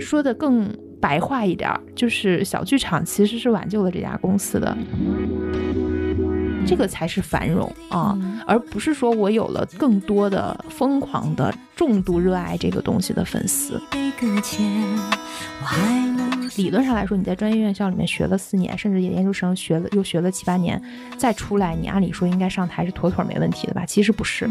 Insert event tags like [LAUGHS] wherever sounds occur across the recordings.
说的更白话一点，就是小剧场其实是挽救了这家公司的，这个才是繁荣啊，而不是说我有了更多的疯狂的、重度热爱这个东西的粉丝。理论上来说，你在专业院校里面学了四年，甚至研究生学了又学了七八年，再出来，你按理说应该上台是妥妥没问题的吧？其实不是。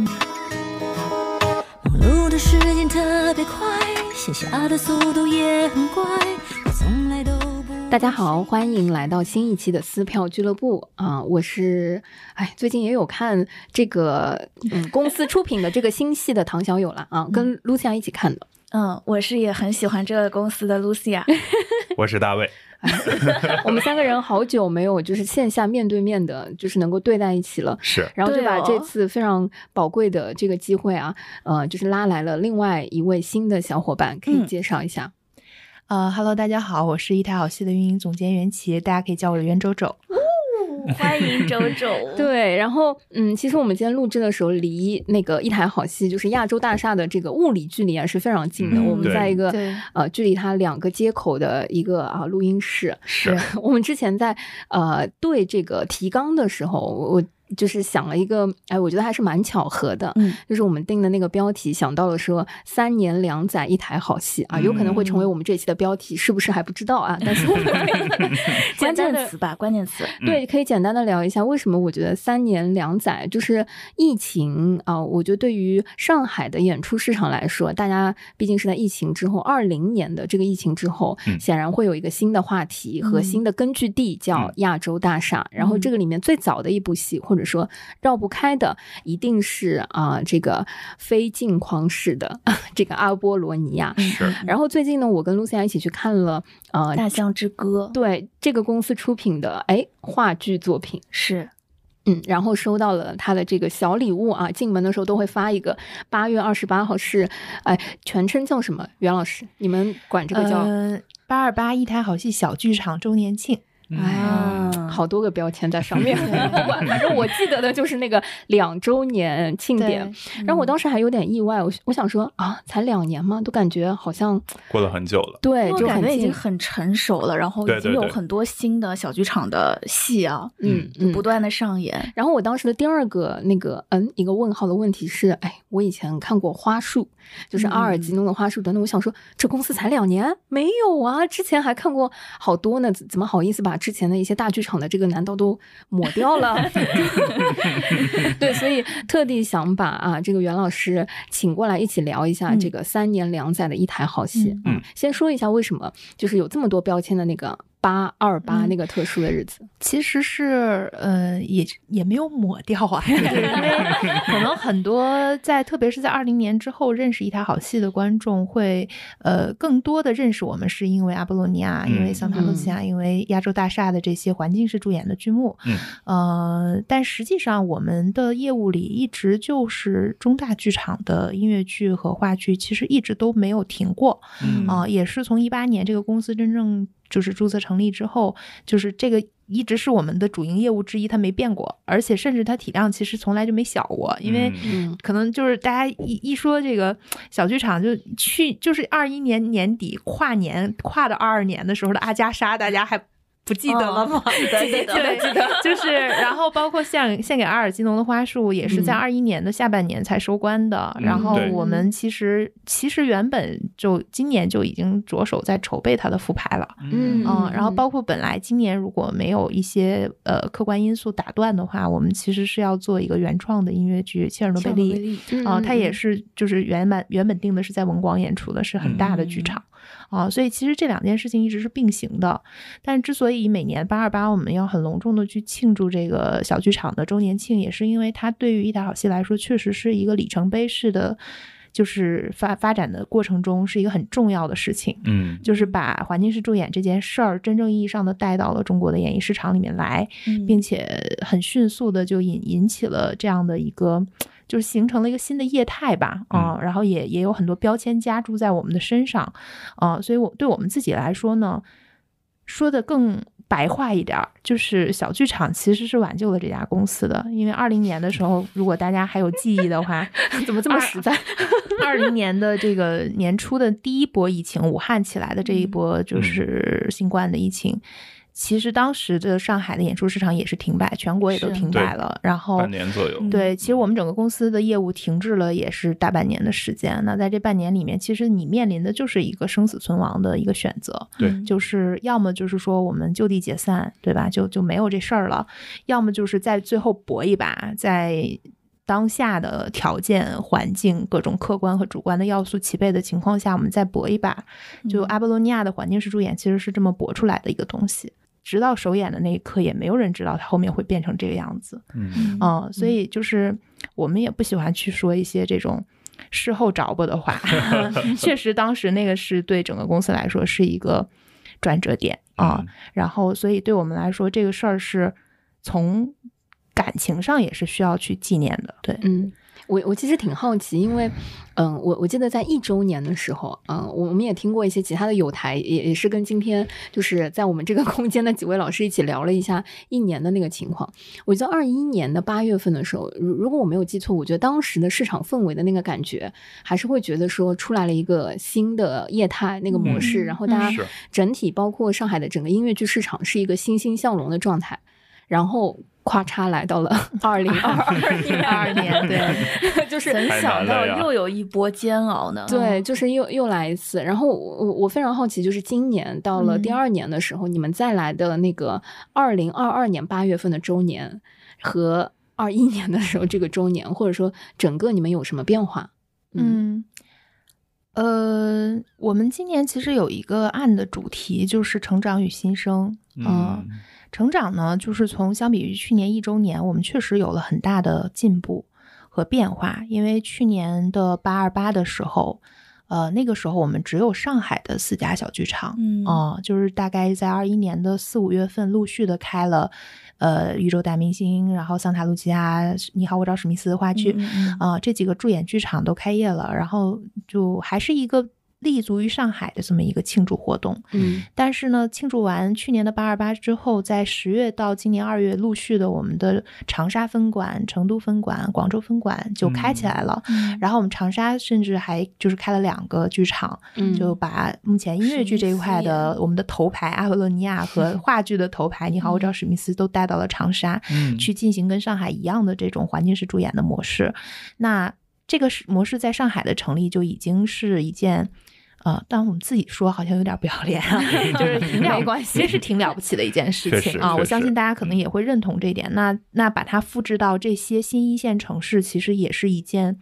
大家好，欢迎来到新一期的撕票俱乐部啊！我是哎，最近也有看这个嗯公司出品的这个新戏的唐小友了啊，跟露西亚一起看的。嗯，我是也很喜欢这个公司的露西亚。[LAUGHS] 我是大卫。[LAUGHS] 我们三个人好久没有就是线下面对面的，就是能够对在一起了。是，然后就把这次非常宝贵的这个机会啊，呃，就是拉来了另外一位新的小伙伴，可以介绍一下。呃哈喽，大家好，我是一台好戏的运营总监袁琪，大家可以叫我袁周周。[LAUGHS] 欢迎 [LAUGHS] 周周。对，然后嗯，其实我们今天录制的时候，离那个一台好戏就是亚洲大厦的这个物理距离啊是非常近的。我们在一个呃距离它两个街口的一个啊录音室。是 [LAUGHS] 我们之前在呃对这个提纲的时候，我。就是想了一个，哎，我觉得还是蛮巧合的，嗯，就是我们定的那个标题，想到了说三年两载一台好戏啊，有可能会成为我们这期的标题，是不是还不知道啊？但是 [LAUGHS] 关键词吧，关键词，对，可以简单的聊一下为什么我觉得三年两载就是疫情啊，我觉得对于上海的演出市场来说，大家毕竟是在疫情之后，二零年的这个疫情之后，显然会有一个新的话题和新的根据地叫亚洲大厦，然后这个里面最早的一部戏或或者说绕不开的一定是啊，这个非镜框式的 [LAUGHS] 这个阿波罗尼亚。是。然后最近呢，我跟露西亚一起去看了呃《大象之歌》，对这个公司出品的哎话剧作品是，嗯，然后收到了他的这个小礼物啊，进门的时候都会发一个。八月二十八号是哎，全称叫什么？袁老师，你们管这个叫八二八一台好戏小剧场周年庆。哎呀，好多个标签在上面，[LAUGHS] 不管，反正我记得的就是那个两周年庆典。然后我当时还有点意外，我我想说啊，才两年吗？都感觉好像过了很久了。对，就感觉已经很成熟了，然后已经有很多新的小剧场的戏啊，嗯，不断的上演。然后我当时的第二个那个嗯一个问号的问题是，哎，我以前看过花束，就是阿尔吉诺的花束等等。我想说，这公司才两年？没有啊，之前还看过好多呢，怎么好意思把？之前的一些大剧场的这个难道都抹掉了？[LAUGHS] [LAUGHS] 对，所以特地想把啊这个袁老师请过来一起聊一下这个三年两载的一台好戏。嗯，先说一下为什么就是有这么多标签的那个。八二八那个特殊的日子，其实是呃，也也没有抹掉啊，[LAUGHS] 因为可能很多在，特别是在二零年之后认识一台好戏的观众，会呃更多的认识我们，是因为阿波罗尼亚，因为桑塔露西亚，因为亚洲大厦的这些环境式助演的剧目，嗯，呃，但实际上我们的业务里一直就是中大剧场的音乐剧和话剧，其实一直都没有停过，啊，也是从一八年这个公司真正。就是注册成立之后，就是这个一直是我们的主营业务之一，它没变过，而且甚至它体量其实从来就没小过，因为可能就是大家一一说这个小剧场，就去就是二一年年底跨年跨到二二年的时候的阿加莎，大家还。不记得了吗？[LAUGHS] 记得，记得，记得。[LAUGHS] 就是，然后包括献献给阿尔基农的花束，也是在二一年的下半年才收官的。然后我们其实其实原本就今年就已经着手在筹备它的复排了。嗯嗯。然后包括本来今年如果没有一些呃客观因素打断的话，我们其实是要做一个原创的音乐剧《切尔诺贝利》啊，它也是就是原本原本定的是在文广演出的，是很大的剧场。啊，所以其实这两件事情一直是并行的，但之所以每年八二八我们要很隆重的去庆祝这个小剧场的周年庆，也是因为它对于一台好戏来说，确实是一个里程碑式的，就是发发展的过程中是一个很重要的事情。嗯，就是把环境式助演这件事儿真正意义上的带到了中国的演艺市场里面来，并且很迅速的就引引起了这样的一个。就是形成了一个新的业态吧，啊，然后也也有很多标签加注在我们的身上，啊，所以我对我们自己来说呢，说的更白话一点，就是小剧场其实是挽救了这家公司的，因为二零年的时候，如果大家还有记忆的话，[LAUGHS] 怎么这么实在？[LAUGHS] 二零年的这个年初的第一波疫情，武汉起来的这一波就是新冠的疫情。其实当时的上海的演出市场也是停摆，全国也都停摆了。然后半年左右，对，其实我们整个公司的业务停滞了，也是大半年的时间。那在这半年里面，其实你面临的就是一个生死存亡的一个选择。对，就是要么就是说我们就地解散，对吧？就就没有这事儿了；要么就是在最后搏一把，在当下的条件、环境、各种客观和主观的要素齐备的情况下，我们再搏一把。就阿波罗尼亚的环境式助演其实是这么搏出来的一个东西。直到首演的那一刻，也没有人知道它后面会变成这个样子。嗯，所以就是我们也不喜欢去说一些这种事后找补的话。[LAUGHS] 确实，当时那个是对整个公司来说是一个转折点啊。然后，所以对我们来说，这个事儿是从感情上也是需要去纪念的。对，嗯。我我其实挺好奇，因为，嗯，我我记得在一周年的时候，嗯，我们也听过一些其他的有台，也也是跟今天就是在我们这个 [LAUGHS] 空间的几位老师一起聊了一下一年的那个情况。我记得二一年的八月份的时候，如如果我没有记错，我觉得当时的市场氛围的那个感觉，还是会觉得说出来了一个新的业态那个模式，然后大家整体包括上海的整个音乐剧市场是一个欣欣向荣的状态，然后。咔嚓来到了 [LAUGHS] [LAUGHS] 二零二二年，对，[LAUGHS] 就是没想到又有一波煎熬呢。对，就是又又来一次。然后我我非常好奇，就是今年到了第二年的时候，你们再来的那个二零二二年八月份的周年和二一年的时候这个周年，或者说整个你们有什么变化？嗯，呃，我们今年其实有一个案的主题就是成长与新生，嗯。成长呢，就是从相比于去年一周年，我们确实有了很大的进步和变化。因为去年的八二八的时候，呃，那个时候我们只有上海的四家小剧场，嗯，就是大概在二一年的四五月份陆续的开了，呃，宇宙大明星，然后桑塔露琪亚，你好，我找史密斯的话剧，啊，这几个驻演剧场都开业了，然后就还是一个。立足于上海的这么一个庆祝活动，嗯，但是呢，庆祝完去年的八二八之后，在十月到今年二月，陆续的我们的长沙分馆、成都分馆、广州分馆就开起来了。然后我们长沙甚至还就是开了两个剧场，就把目前音乐剧这一块的我们的头牌阿波罗尼亚 [LAUGHS] 和话剧的头牌你好，我找史密斯都带到了长沙，嗯去进行跟上海一样的这种环境式主演的模式。那这个是模式在上海的成立就已经是一件。啊，但我们自己说好像有点不要脸啊，[LAUGHS] 就是挺了关系，其实是挺了不起的一件事情啊。我相信大家可能也会认同这一点。那那把它复制到这些新一线城市，其实也是一件。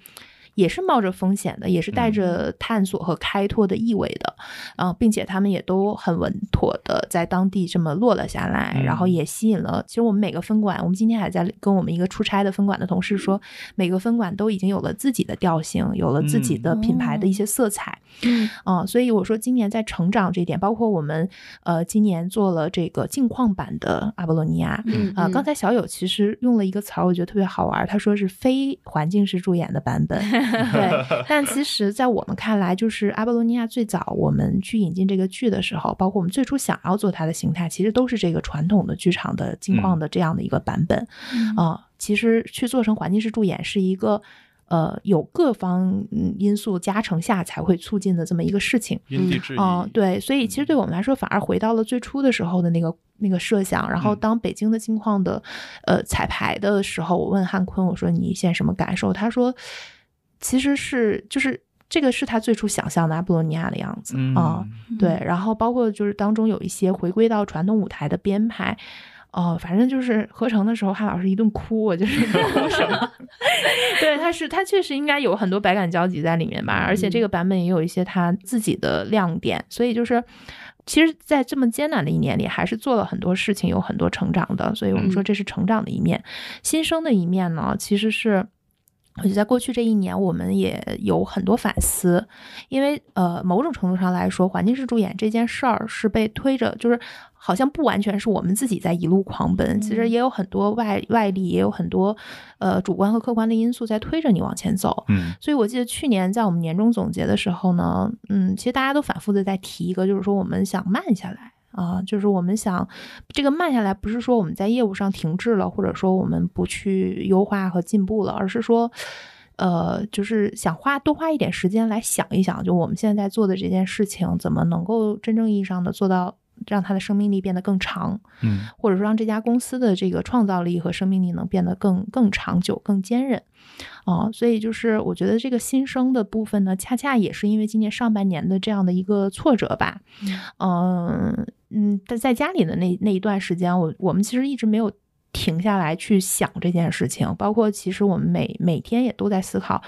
也是冒着风险的，也是带着探索和开拓的意味的，啊，并且他们也都很稳妥的在当地这么落了下来，然后也吸引了。其实我们每个分馆，我们今天还在跟我们一个出差的分馆的同事说，每个分馆都已经有了自己的调性，有了自己的品牌的一些色彩。嗯，啊，所以我说今年在成长这点，包括我们呃今年做了这个镜框版的阿波罗尼亚，啊，刚才小友其实用了一个词儿，我觉得特别好玩，他说是非环境式助演的版本。[LAUGHS] 对，但其实，在我们看来，就是阿波罗尼亚最早我们去引进这个剧的时候，包括我们最初想要做它的形态，其实都是这个传统的剧场的金矿的这样的一个版本啊。其实去做成环境式助演是一个，呃，有各方因素加成下才会促进的这么一个事情。因地制宜。嗯，对，所以其实对我们来说，反而回到了最初的时候的那个那个设想。然后，当北京的金矿的呃彩排的时候，我问汉坤，我说你现在什么感受？他说。其实是就是这个是他最初想象的阿波罗尼亚的样子啊，对，然后包括就是当中有一些回归到传统舞台的编排，哦，反正就是合成的时候，汉老师一顿哭，我就是哭什么？[LAUGHS] 对，他是他确实应该有很多百感交集在里面吧，而且这个版本也有一些他自己的亮点，所以就是其实，在这么艰难的一年里，还是做了很多事情，有很多成长的，所以我们说这是成长的一面，新生的一面呢，其实是。我觉得在过去这一年，我们也有很多反思，因为呃，某种程度上来说，环境式助演这件事儿是被推着，就是好像不完全是我们自己在一路狂奔，其实也有很多外外力，也有很多呃主观和客观的因素在推着你往前走。嗯，所以我记得去年在我们年终总结的时候呢，嗯，其实大家都反复的在提一个，就是说我们想慢下来。啊，就是我们想，这个慢下来不是说我们在业务上停滞了，或者说我们不去优化和进步了，而是说，呃，就是想花多花一点时间来想一想，就我们现在在做的这件事情，怎么能够真正意义上的做到让它的生命力变得更长，嗯，或者说让这家公司的这个创造力和生命力能变得更更长久、更坚韧，啊，所以就是我觉得这个新生的部分呢，恰恰也是因为今年上半年的这样的一个挫折吧，嗯嗯，在在家里的那那一段时间，我我们其实一直没有。停下来去想这件事情，包括其实我们每每天也都在思考。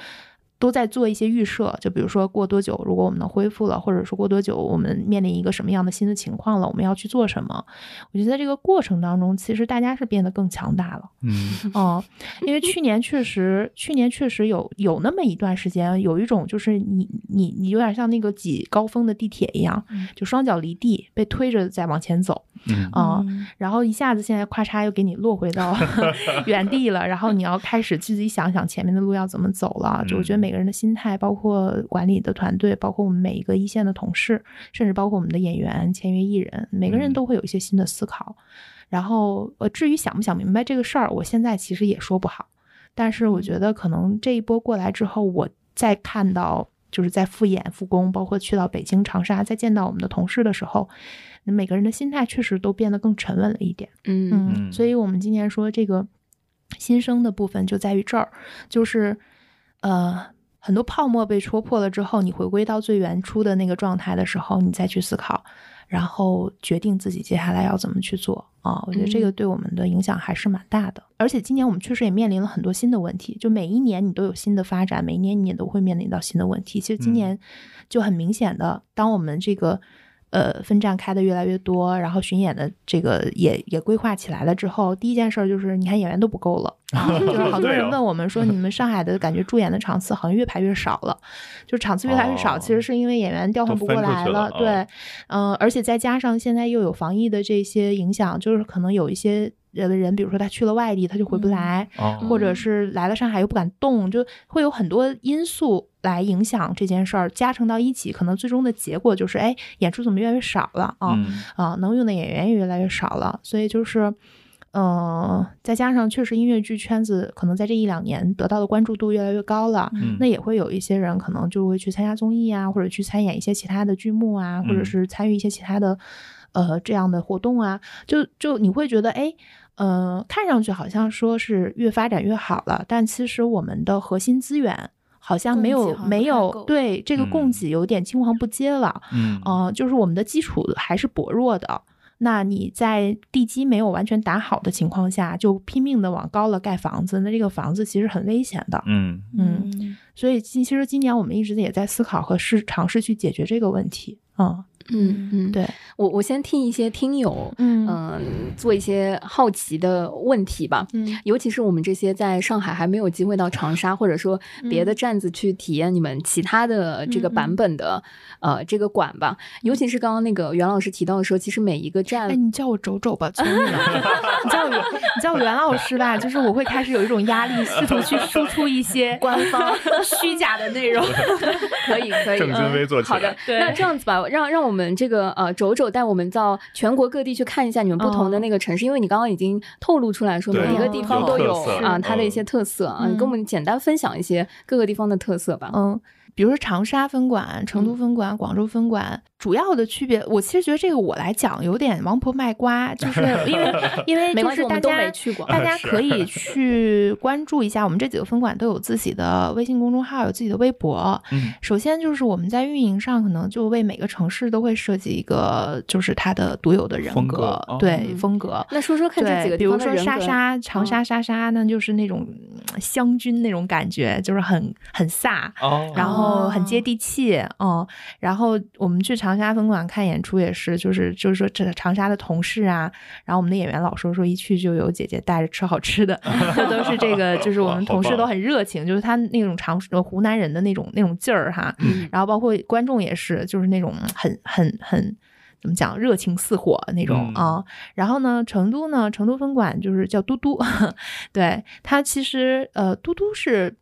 都在做一些预设，就比如说过多久，如果我们能恢复了，或者说过多久我们面临一个什么样的新的情况了，我们要去做什么？我觉得在这个过程当中，其实大家是变得更强大了。嗯，[LAUGHS] 哦，因为去年确实，去年确实有有那么一段时间，有一种就是你你你有点像那个挤高峰的地铁一样，就双脚离地，被推着在往前走。嗯啊，然后一下子现在咔嚓又给你落回到 [LAUGHS] 原地了，然后你要开始自己想想前面的路要怎么走了。就我觉得每每个人的心态，包括管理的团队，包括我们每一个一线的同事，甚至包括我们的演员、签约艺人，每个人都会有一些新的思考。然后，呃，至于想不想明白这个事儿，我现在其实也说不好。但是，我觉得可能这一波过来之后，我再看到，就是在复演、复工，包括去到北京、长沙，再见到我们的同事的时候，每个人的心态确实都变得更沉稳了一点。嗯嗯，所以我们今年说这个新生的部分就在于这儿，就是呃。很多泡沫被戳破了之后，你回归到最原初的那个状态的时候，你再去思考，然后决定自己接下来要怎么去做啊！我觉得这个对我们的影响还是蛮大的。而且今年我们确实也面临了很多新的问题，就每一年你都有新的发展，每一年你也都会面临到新的问题。其实今年就很明显的，当我们这个。呃，分站开的越来越多，然后巡演的这个也也规划起来了之后，第一件事就是，你看演员都不够了，[LAUGHS] 就是好多人问我们说，你们上海的感觉驻演的场次好像越排越少了，就场次越来越少，其实是因为演员调换不过来了，对，嗯，而且再加上现在又有防疫的这些影响，就是可能有一些。有的人，比如说他去了外地，他就回不来，或者是来了上海又不敢动，就会有很多因素来影响这件事儿，加成到一起，可能最终的结果就是，哎，演出怎么越来越少了啊？啊，能用的演员也越来越少了，所以就是，嗯，再加上确实音乐剧圈子可能在这一两年得到的关注度越来越高了，那也会有一些人可能就会去参加综艺啊，或者去参演一些其他的剧目啊，或者是参与一些其他的呃这样的活动啊，就就你会觉得，哎。嗯，看上去好像说是越发展越好了，但其实我们的核心资源好像没有没有对这个供给有点青黄不接了。嗯，就是我们的基础还是薄弱的。那你在地基没有完全打好的情况下，就拼命的往高了盖房子，那这个房子其实很危险的。嗯嗯，所以其实今年我们一直也在思考和试尝试去解决这个问题。嗯。嗯嗯，对。我我先替一些听友嗯。做一些好奇的问题吧，嗯，尤其是我们这些在上海还没有机会到长沙或者说别的站子去体验你们其他的这个版本的呃这个馆吧，尤其是刚刚那个袁老师提到的说，其实每一个站，哎，你叫我走走吧，求你了，[LAUGHS] 你叫我你叫我袁老师吧，就是我会开始有一种压力，试图去输出一些 [LAUGHS] 官方虚假的内容，可 [LAUGHS] 以可以，正襟危坐起来，好的，那这样子吧，让让我们。我们这个呃，轴轴带我们到全国各地去看一下你们不同的那个城市，因为你刚刚已经透露出来说每一个地方都有啊它的一些特色啊，你跟我们简单分享一些各个地方的特色吧。嗯，比如说长沙分馆、成都分馆、广州分馆。主要的区别，我其实觉得这个我来讲有点王婆卖瓜，就 [LAUGHS] 是因为因为就是大家 [LAUGHS] 大家可以去关注一下，我们这几个分馆都有自己的微信公众号，有自己的微博。嗯，首先就是我们在运营上，可能就为每个城市都会设计一个，就是它的独有的人格，对风格。那说说看这几个，比如说莎莎，长沙莎莎，那就是那种湘军那种感觉，就是很很飒，然后很接地气，嗯，然后我们去长。长沙分馆看演出也是，就是就是说，这长沙的同事啊，然后我们的演员老说说一去就有姐姐带着吃好吃的，[LAUGHS] 这都是这个，就是我们同事都很热情，就是他那种长湖南人的那种那种劲儿哈。然后包括观众也是，就是那种很很很怎么讲，热情似火那种啊。然后呢，成都呢，成都分馆就是叫嘟嘟，[LAUGHS] 对它其实呃，嘟嘟是。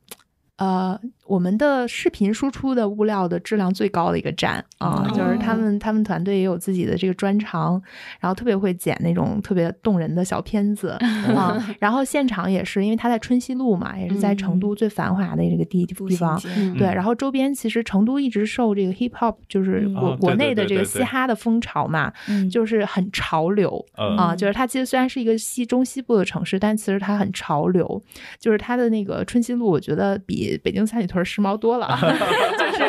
呃，我们的视频输出的物料的质量最高的一个站啊，就是他们他们团队也有自己的这个专长，然后特别会剪那种特别动人的小片子 [LAUGHS] 啊。然后现场也是，因为他在春熙路嘛，也是在成都最繁华的这个地地方。对，然后周边其实成都一直受这个 hip hop 就是国国内的这个嘻哈的风潮嘛，就是很潮流啊。就是它其实虽然是一个西中西部的城市，但其实它很潮流。就是它的那个春熙路，我觉得比北京三里屯。时髦多了，[LAUGHS] 就是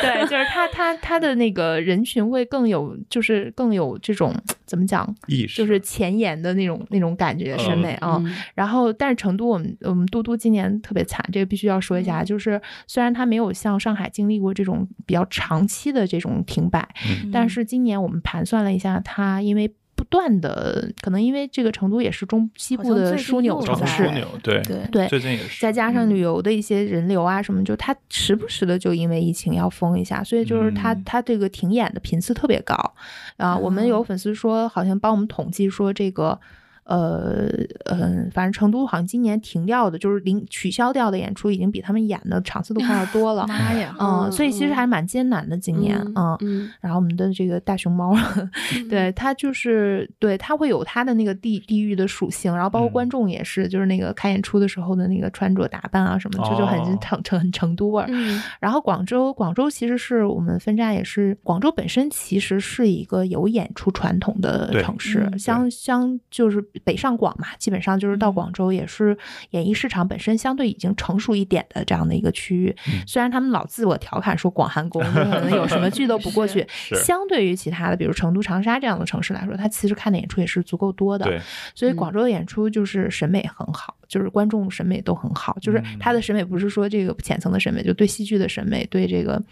对，就是他他他的那个人群会更有，就是更有这种怎么讲意识，就是前沿的那种那种感觉审美啊。然后，但是成都，我们我们嘟嘟今年特别惨，这个必须要说一下，就是虽然他没有像上海经历过这种比较长期的这种停摆，但是今年我们盘算了一下，他因为。不断的，可能因为这个成都也是中西部的枢纽城市，对对对，最近也是，再加上旅游的一些人流啊什么，就它时不时的就因为疫情要封一下，所以就是它它这个停演的频次特别高啊。我们有粉丝说，好像帮我们统计说这个。呃嗯，反正成都好像今年停掉的，就是零取消掉的演出，已经比他们演的场次都快要 [LAUGHS] 多了。妈呀！嗯，所以其实还蛮艰难的今年嗯。然后我们的这个大熊猫，对它就是对它会有它的那个地地域的属性，然后包括观众也是，就是那个开演出的时候的那个穿着打扮啊什么，就就很成成很成都味儿。然后广州，广州其实是我们分站也是，广州本身其实是一个有演出传统的城市，相相就是。北上广嘛，基本上就是到广州也是演艺市场本身相对已经成熟一点的这样的一个区域。虽然他们老自我调侃说广寒宫可能有什么剧都不过 [LAUGHS] 去，相对于其他的，比如成都、长沙这样的城市来说，它其实看的演出也是足够多的。所以广州的演出就是审美很好，就是观众审美都很好，就是他的审美不是说这个浅层的审美，就对戏剧的审美，对这个。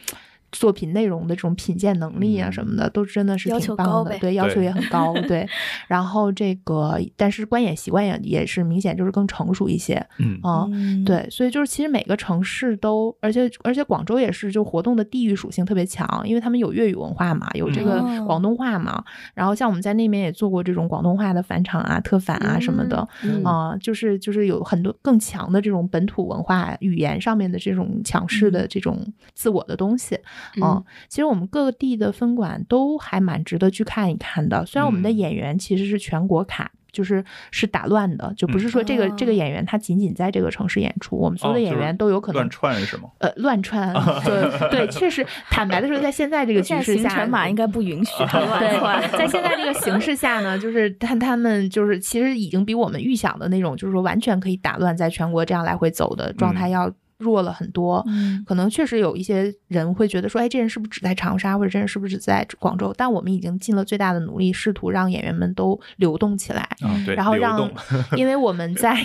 作品内容的这种品鉴能力啊什么的，都真的是挺棒的，对，要求也很高，对。[LAUGHS] 然后这个，但是观演习惯也也是明显就是更成熟一些，嗯，对。所以就是其实每个城市都，而且而且广州也是，就活动的地域属性特别强，因为他们有粤语文化嘛，有这个广东话嘛。然后像我们在那边也做过这种广东话的返场啊、特返啊什么的，啊，就是就是有很多更强的这种本土文化语言上面的这种强势的这种自我的东西。嗯，其实我们各地的分馆都还蛮值得去看一看的。虽然我们的演员其实是全国卡，就是是打乱的，就不是说这个这个演员他仅仅在这个城市演出，我们所有的演员都有可能乱串是吗？呃，乱串，对 [LAUGHS] 对，确实，坦白的说，在现在这个局势下，码应该不允许他乱串。在现在这个形势下呢，就是他他们就是其实已经比我们预想的那种，就是说完全可以打乱在全国这样来回走的状态要。弱了很多，可能确实有一些人会觉得说，哎，这人是不是只在长沙，或者这人是不是只在广州？但我们已经尽了最大的努力，试图让演员们都流动起来，然后让，因为我们在，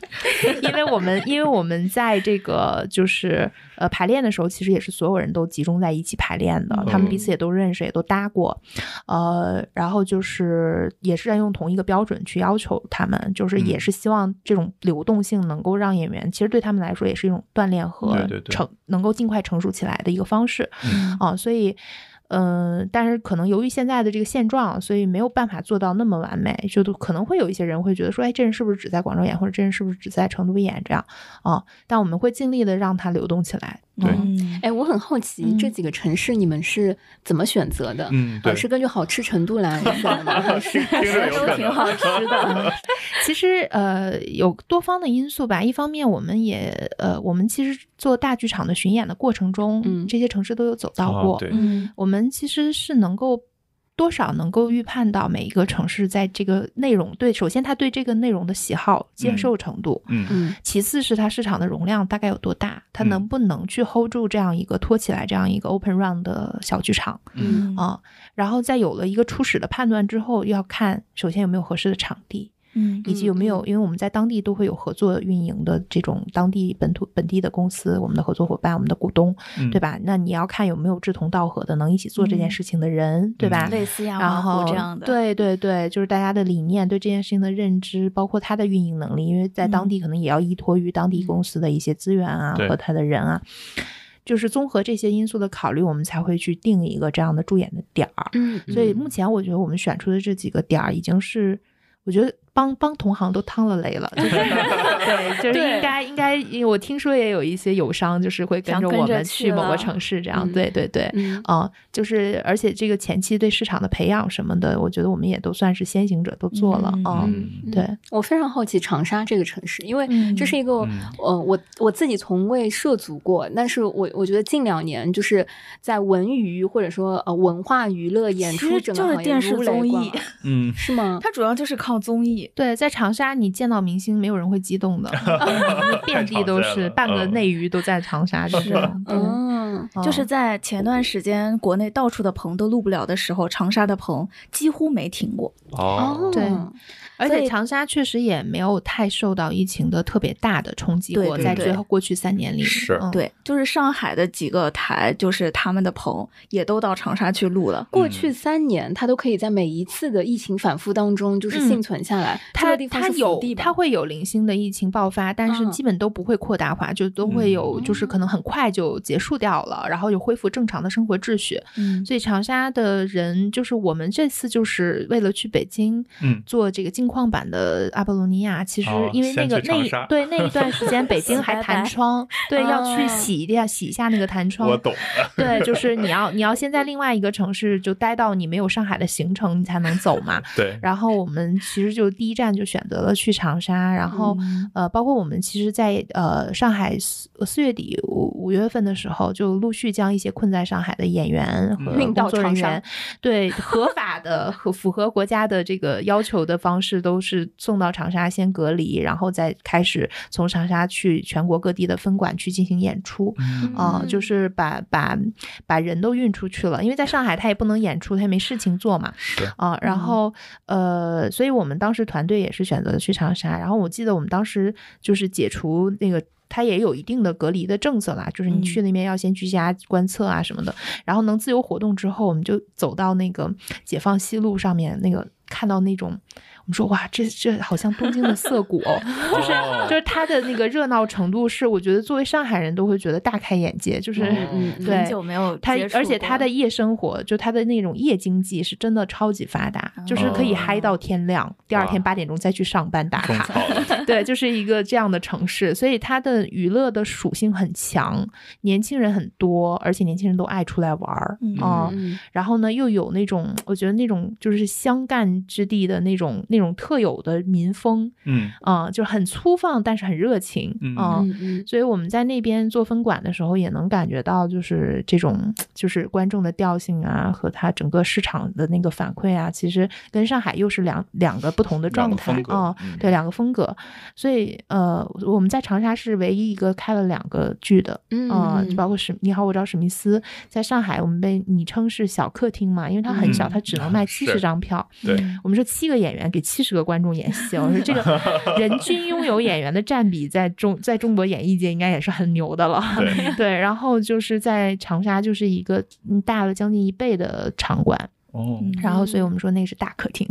[LAUGHS] 因为我们，因为我们在这个就是呃排练的时候，其实也是所有人都集中在一起排练的，他们彼此也都认识，也都搭过，呃，然后就是也是在用同一个标准去要求他们，就是也是希望这种流动性能够让演员，其实对他们来说也是一种。锻炼和成能够尽快成熟起来的一个方式啊，所以。嗯，但是可能由于现在的这个现状，所以没有办法做到那么完美，就都可能会有一些人会觉得说，哎，这人是不是只在广州演，或者这人是不是只在成都演这样啊？但我们会尽力的让它流动起来。对，哎，我很好奇这几个城市你们是怎么选择的？嗯，对，是根据好吃程度来选的，还是都挺好吃的？[LAUGHS] 其实呃，有多方的因素吧。一方面，我们也呃，我们其实做大剧场的巡演的过程中，这些城市都有走到过。对，我们其实是能够。多少能够预判到每一个城市在这个内容对，首先他对这个内容的喜好接受程度，嗯嗯，其次是它市场的容量大概有多大，它能不能去 hold 住这样一个托起来这样一个 open run 的小剧场，嗯啊，然后在有了一个初始的判断之后，要看首先有没有合适的场地。嗯，以及有没有，因为我们在当地都会有合作运营的这种当地本土本地的公司，我们的合作伙伴，我们的股东，对吧？那你要看有没有志同道合的，能一起做这件事情的人，对吧？类似亚然后这样的，对对对，就是大家的理念，对这件事情的认知，包括他的运营能力，因为在当地可能也要依托于当地公司的一些资源啊和他的人啊，就是综合这些因素的考虑，我们才会去定一个这样的驻演的点儿。嗯，所以目前我觉得我们选出的这几个点儿已经是。我觉得帮帮同行都趟了雷了，就是 [LAUGHS] 对，就是应该应该，因为我听说也有一些友商就是会跟着我们去某个城市这样，对对对，嗯，就是而且这个前期对市场的培养什么的，我觉得我们也都算是先行者，都做了嗯，对我非常好奇长沙这个城市，因为这是一个呃，我我自己从未涉足过，但是我我觉得近两年就是在文娱或者说呃文化娱乐演出整个电视综艺，嗯，是吗？它主要就是靠综艺。对，在长沙你见到明星，没有人会激动的，[LAUGHS] 遍地都是，半个内娱都在长沙，[LAUGHS] 是嗯，就是在前段时间国内到处的棚都录不了的时候，长沙的棚几乎没停过。哦，对。而且长沙确实也没有太受到疫情的特别大的冲击过，在最后过去三年里，是对，就是上海的几个台，就是他们的棚也都到长沙去录了。过去三年，他都可以在每一次的疫情反复当中，就是幸存下来。他他有他会有零星的疫情爆发，但是基本都不会扩大化，就都会有，就是可能很快就结束掉了，然后又恢复正常的生活秩序。嗯，所以长沙的人，就是我们这次就是为了去北京，嗯，做这个镜框版的阿波罗尼亚，其实因为那个那对那一段时间 [LAUGHS] 北京还弹窗，对要去洗一下洗一下那个弹窗。我懂。[LAUGHS] 对，就是你要你要先在另外一个城市就待到你没有上海的行程，你才能走嘛。[LAUGHS] 对。然后我们其实就第一站就选择了去长沙，然后呃，包括我们其实，在呃上海四四月底五五月份的时候，就陆续将一些困在上海的演员和工作人员，对合法的和符合国家的这个要求的方式都是。送到长沙先隔离，然后再开始从长沙去全国各地的分馆去进行演出，啊，就是把把把人都运出去了，因为在上海他也不能演出，他也没事情做嘛，啊，然后呃，所以我们当时团队也是选择去长沙，然后我记得我们当时就是解除那个，他也有一定的隔离的政策啦，就是你去那边要先居家观测啊什么的，然后能自由活动之后，我们就走到那个解放西路上面那个看到那种。我们说哇，这这好像东京的涩谷，[LAUGHS] 就是就是它的那个热闹程度是，我觉得作为上海人都会觉得大开眼界，就是对，很久没有它，而且它的夜生活，就它的那种夜经济是真的超级发达，就是可以嗨到天亮，第二天八点钟再去上班打卡，[LAUGHS] 对，就是一个这样的城市，所以它的娱乐的属性很强，年轻人很多，而且年轻人都爱出来玩儿啊，然后呢又有那种我觉得那种就是湘赣之地的那种。那种特有的民风，嗯啊，就很粗放，但是很热情啊。所以我们在那边做分馆的时候，也能感觉到，就是这种，就是观众的调性啊，和他整个市场的那个反馈啊，其实跟上海又是两两个不同的状态啊。对，两个风格。所以呃，我们在长沙是唯一一个开了两个剧的，嗯，包括史你好，我找史密斯。在上海，我们被昵称是小客厅嘛，因为它很小，它只能卖七十张票。对，我们是七个演员给。七十个观众演戏，我说这个 [LAUGHS] 人均拥有演员的占比，在中在中国演艺界应该也是很牛的了。对，[LAUGHS] 然后就是在长沙就是一个大了将近一倍的场馆哦，然后所以我们说那是大客厅。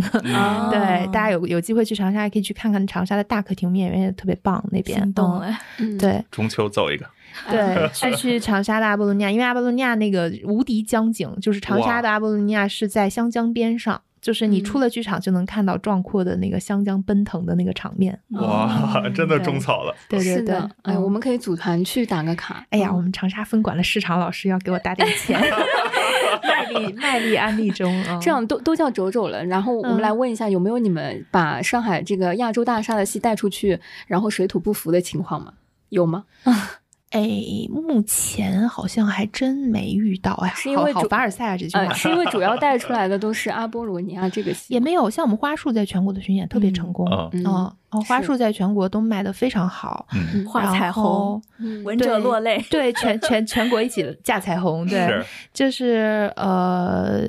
对，大家有有机会去长沙，可以去看看长沙的大客厅，演员也特别棒那边。懂了，对，中秋走一个。对，[LAUGHS] 去去长沙的阿波罗尼亚，因为阿波罗尼亚那个无敌江景，就是长沙的阿波罗尼亚是在湘江边上。就是你出了剧场就能看到壮阔的那个湘江奔腾的那个场面，哇，真的种草了。对对对，哎，我们可以组团去打个卡。哎呀，我们长沙分馆的市场老师要给我打点钱，[LAUGHS] 卖力卖力安利中。这样都都叫走走了。然后我们来问一下，有没有你们把上海这个亚洲大厦的戏带出去，然后水土不服的情况吗？有吗？[LAUGHS] 哎，目前好像还真没遇到哎，是因为凡尔赛啊这句话，是因为主要带出 [LAUGHS] 来的都是阿波罗尼亚这个戏，也没有像我们花束在全国的巡演特别成功啊，哦，花束在全国都卖的非常好，画彩虹，闻者落泪，对，全全全国一起架彩虹，对，就是呃，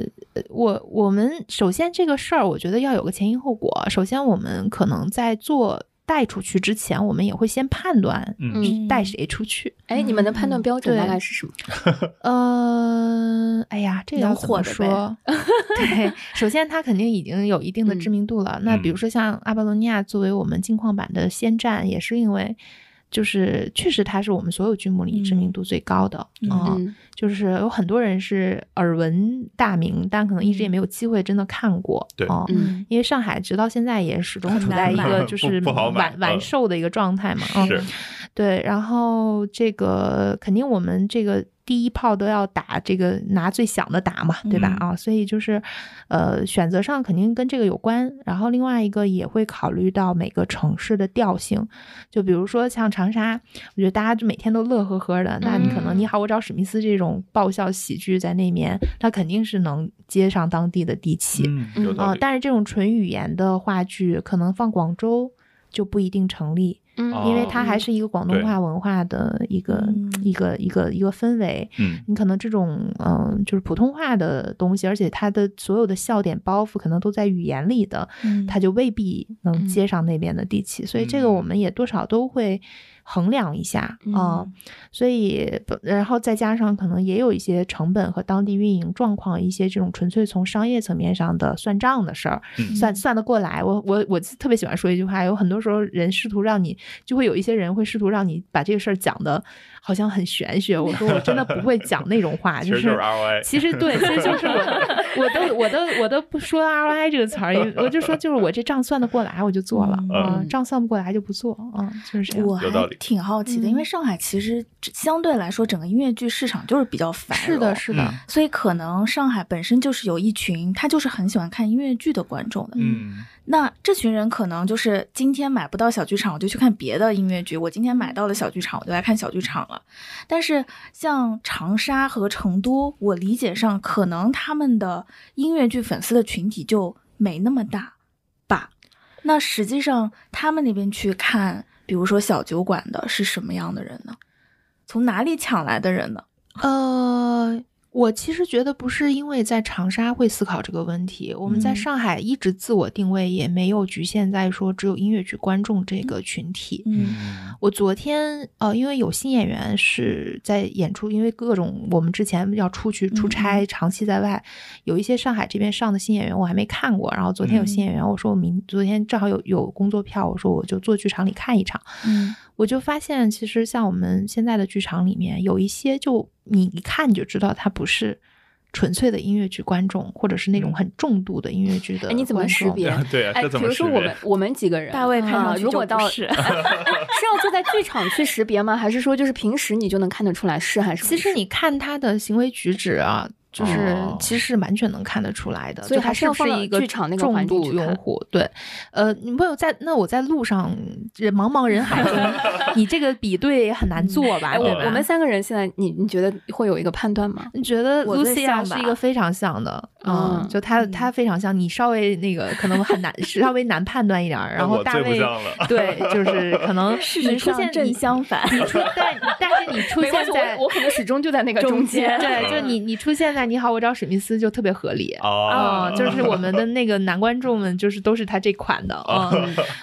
我我们首先这个事儿，我觉得要有个前因后果，首先我们可能在做。带出去之前，我们也会先判断，嗯，带谁出去？哎，你们的判断标准大概是什么？呃，哎呀，这个要怎么说？[LAUGHS] 对，首先他肯定已经有一定的知名度了。那比如说像阿波罗尼亚作为我们镜框版的先站，也是因为。就是确实他是我们所有剧目里知名度最高的嗯，就是有很多人是耳闻大名，但可能一直也没有机会真的看过。对，嗯，因为上海直到现在也始终处在一个 [LAUGHS] 就是完完售的一个状态嘛。是，对，然后这个肯定我们这个。第一炮都要打这个拿最响的打嘛，对吧？啊，所以就是，呃，选择上肯定跟这个有关。然后另外一个也会考虑到每个城市的调性，就比如说像长沙，我觉得大家就每天都乐呵呵的，那你可能你好，我找史密斯这种爆笑喜剧在那边，它肯定是能接上当地的地气嗯啊。但是这种纯语言的话剧，可能放广州就不一定成立。嗯，因为它还是一个广东话文化的一个一个一个一个氛围。嗯，你可能这种嗯，就是普通话的东西，而且它的所有的笑点包袱可能都在语言里的，它就未必能接上那边的地气。所以这个我们也多少都会。衡量一下啊，所以然后再加上可能也有一些成本和当地运营状况，一些这种纯粹从商业层面上的算账的事儿，算算得过来。我我我特别喜欢说一句话，有很多时候人试图让你，就会有一些人会试图让你把这个事儿讲的。好像很玄学，我说我真的不会讲那种话，[LAUGHS] 就是其实对，其实就是 [LAUGHS] 我，我都我都我都不说 ROI 这个词儿，我就说就是我这账算得过来我就做了，嗯，账算不过来就不做，嗯，就是这样。我还挺好奇的，因为上海其实相对来说整个音乐剧市场就是比较繁荣，是的，是的，所以可能上海本身就是有一群他就是很喜欢看音乐剧的观众的，嗯。那这群人可能就是今天买不到小剧场，我就去看别的音乐剧。我今天买到了小剧场，我就来看小剧场了。但是像长沙和成都，我理解上可能他们的音乐剧粉丝的群体就没那么大吧？那实际上他们那边去看，比如说小酒馆的是什么样的人呢？从哪里抢来的人呢？呃。我其实觉得不是因为在长沙会思考这个问题，我们在上海一直自我定位也没有局限在说只有音乐剧观众这个群体。嗯，我昨天呃，因为有新演员是在演出，因为各种我们之前要出去出差，长期在外，有一些上海这边上的新演员我还没看过，然后昨天有新演员，我说我明昨天正好有有工作票，我说我就坐剧场里看一场。嗯。我就发现，其实像我们现在的剧场里面，有一些就你一看你就知道，他不是纯粹的音乐剧观众，或者是那种很重度的音乐剧的。哎，你怎么识别？[LAUGHS] 对，哎，比如说我们我们几个人，大卫看上如果到是 [LAUGHS] [LAUGHS] 是要坐在剧场去识别吗？还是说就是平时你就能看得出来是还是？其实你看他的行为举止啊。就是其实完全能看得出来的，所以还是要是一个剧场那个重度用户。对，呃，你朋友在那我在路上人茫茫人海中，[LAUGHS] 你这个比对也很难做吧？我我们三个人现在，你你觉得会有一个判断吗？你觉得 Lucia 是一个非常像的，嗯，就他他非常像你，稍微那个可能很难，[LAUGHS] 稍微难判断一点。然后大卫对，就是可能事实上正相反。你出但但是你出现在我可能始终就在那个中间。对，就你你出现在。你好，我找史密斯就特别合理啊，[LAUGHS] 就是我们的那个男观众们，就是都是他这款的啊。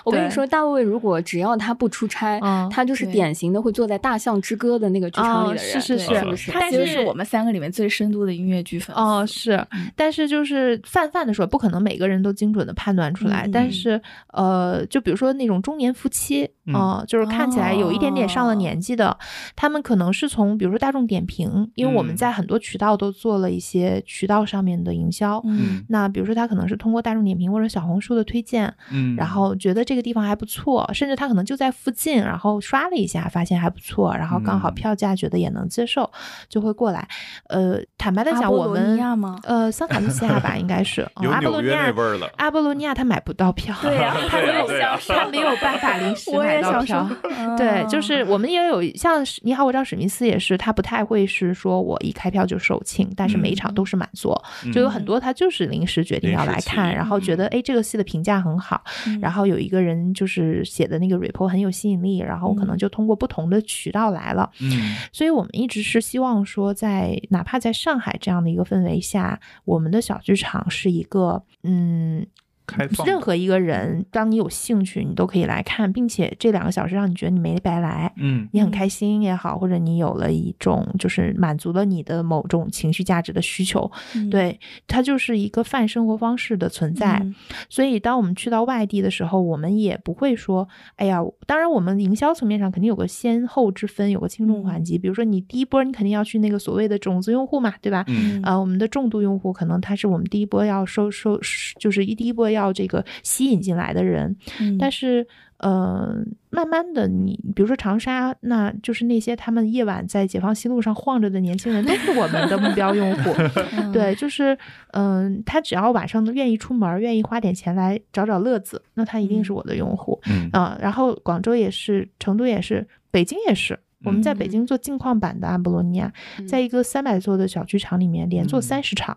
我跟你说，大卫如果只要他不出差，他就是典型的会坐在《大象之歌》的那个剧场里的人，是是是，是不是？他其实是我们三个里面最深度的音乐剧粉哦。是，但是就是泛泛的说，不可能每个人都精准的判断出来。但是呃，就比如说那种中年夫妻啊，就是看起来有一点点上了年纪的，他们可能是从比如说大众点评，因为我们在很多渠道都做了。一些渠道上面的营销，嗯，那比如说他可能是通过大众点评或者小红书的推荐，嗯，然后觉得这个地方还不错，甚至他可能就在附近，然后刷了一下，发现还不错，然后刚好票价觉得也能接受，就会过来。呃，坦白的讲，我们呃桑塔露西亚吧，应该是 [LAUGHS] 阿波罗尼亚味儿了。阿波罗尼亚他买不到票，对呀，[LAUGHS] 他没有他没有办法临时 [LAUGHS] 买到票。对，就是我们也有像你好，我叫史密斯也是，他不太会是说我一开票就售罄，但是。每一场都是满座，就有很多他就是临时决定要来看，然后觉得哎这个戏的评价很好，然后有一个人就是写的那个 report 很有吸引力，然后可能就通过不同的渠道来了。嗯，所以我们一直是希望说，在哪怕在上海这样的一个氛围下，我们的小剧场是一个嗯。开放。任何一个人，当你有兴趣，你都可以来看，并且这两个小时让你觉得你没白来，嗯，你很开心也好，或者你有了一种就是满足了你的某种情绪价值的需求，对，它就是一个泛生活方式的存在。所以，当我们去到外地的时候，我们也不会说，哎呀，当然我们营销层面上肯定有个先后之分，有个轻重缓急。比如说，你第一波你肯定要去那个所谓的种子用户嘛，对吧？嗯，呃，我们的重度用户可能他是我们第一波要收收，就是一第一波要这个吸引进来的人，但是。呃，慢慢的，你比如说长沙，那就是那些他们夜晚在解放西路上晃着的年轻人，都是我们的目标用户。[LAUGHS] 对，就是，嗯，他只要晚上愿意出门，愿意花点钱来找找乐子，那他一定是我的用户。嗯啊，然后广州也是，成都也是，北京也是。我们在北京做镜框版的阿波罗尼亚，在一个三百座的小剧场里面连做三十场。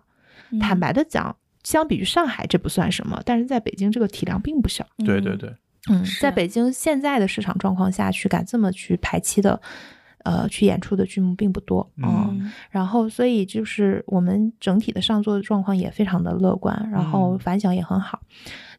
坦白的讲，相比于上海，这不算什么，但是在北京这个体量并不小。对对对。嗯，在北京现在的市场状况下去敢这么去排期的，呃，去演出的剧目并不多嗯，然后，所以就是我们整体的上座的状况也非常的乐观，然后反响也很好，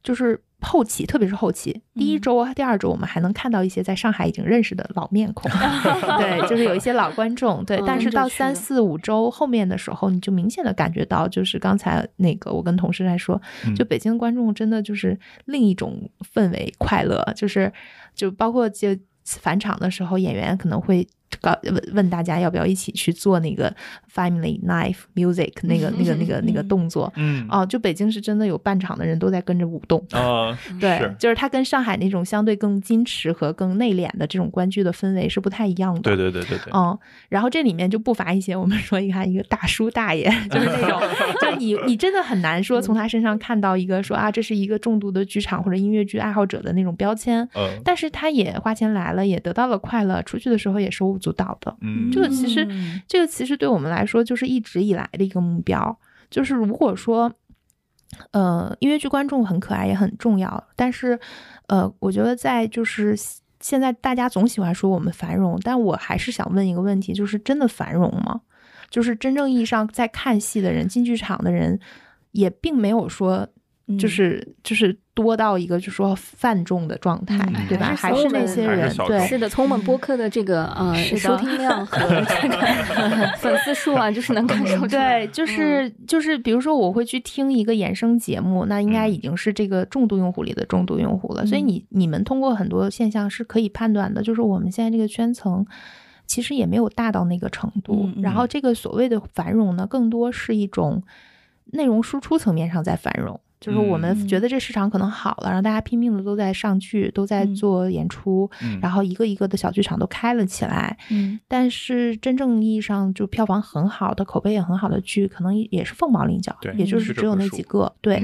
就是。后期，特别是后期，第一周、第二周，我们还能看到一些在上海已经认识的老面孔，[LAUGHS] 对，就是有一些老观众，对。但是到三四五周后面的时候，你就明显的感觉到，就是刚才那个我跟同事在说，就北京的观众真的就是另一种氛围，快乐，就是就包括就返场的时候，演员可能会。告问问大家要不要一起去做那个 family knife music 那个那个那个那个动作？嗯，哦，就北京是真的有半场的人都在跟着舞动啊。对，就是他跟上海那种相对更矜持和更内敛的这种观剧的氛围是不太一样的。对对对对对。嗯，然后这里面就不乏一些我们说你看一个大叔大爷，就是那种，就你你真的很难说从他身上看到一个说啊这是一个重度的剧场或者音乐剧爱好者的那种标签。嗯，但是他也花钱来了，也得到了快乐，出去的时候也收。足蹈的，嗯，这个其实，这个其实对我们来说就是一直以来的一个目标。就是如果说，呃，音乐剧观众很可爱也很重要，但是，呃，我觉得在就是现在大家总喜欢说我们繁荣，但我还是想问一个问题，就是真的繁荣吗？就是真正意义上在看戏的人、进剧场的人，也并没有说。就是就是多到一个就说泛众的状态，对吧？还是那些人，对，是的。从我们播客的这个呃收听量和 [LAUGHS] 这个粉丝数啊，就是能感受出来。对，就是就是，比如说我会去听一个衍生节目，那应该已经是这个重度用户里的重度用户了。所以你你们通过很多现象是可以判断的，就是我们现在这个圈层其实也没有大到那个程度。然后这个所谓的繁荣呢，更多是一种内容输出层面上在繁荣。就是我们觉得这市场可能好了，然后大家拼命的都在上剧，都在做演出，然后一个一个的小剧场都开了起来。嗯，但是真正意义上就票房很好的、口碑也很好的剧，可能也是凤毛麟角，也就是只有那几个。对，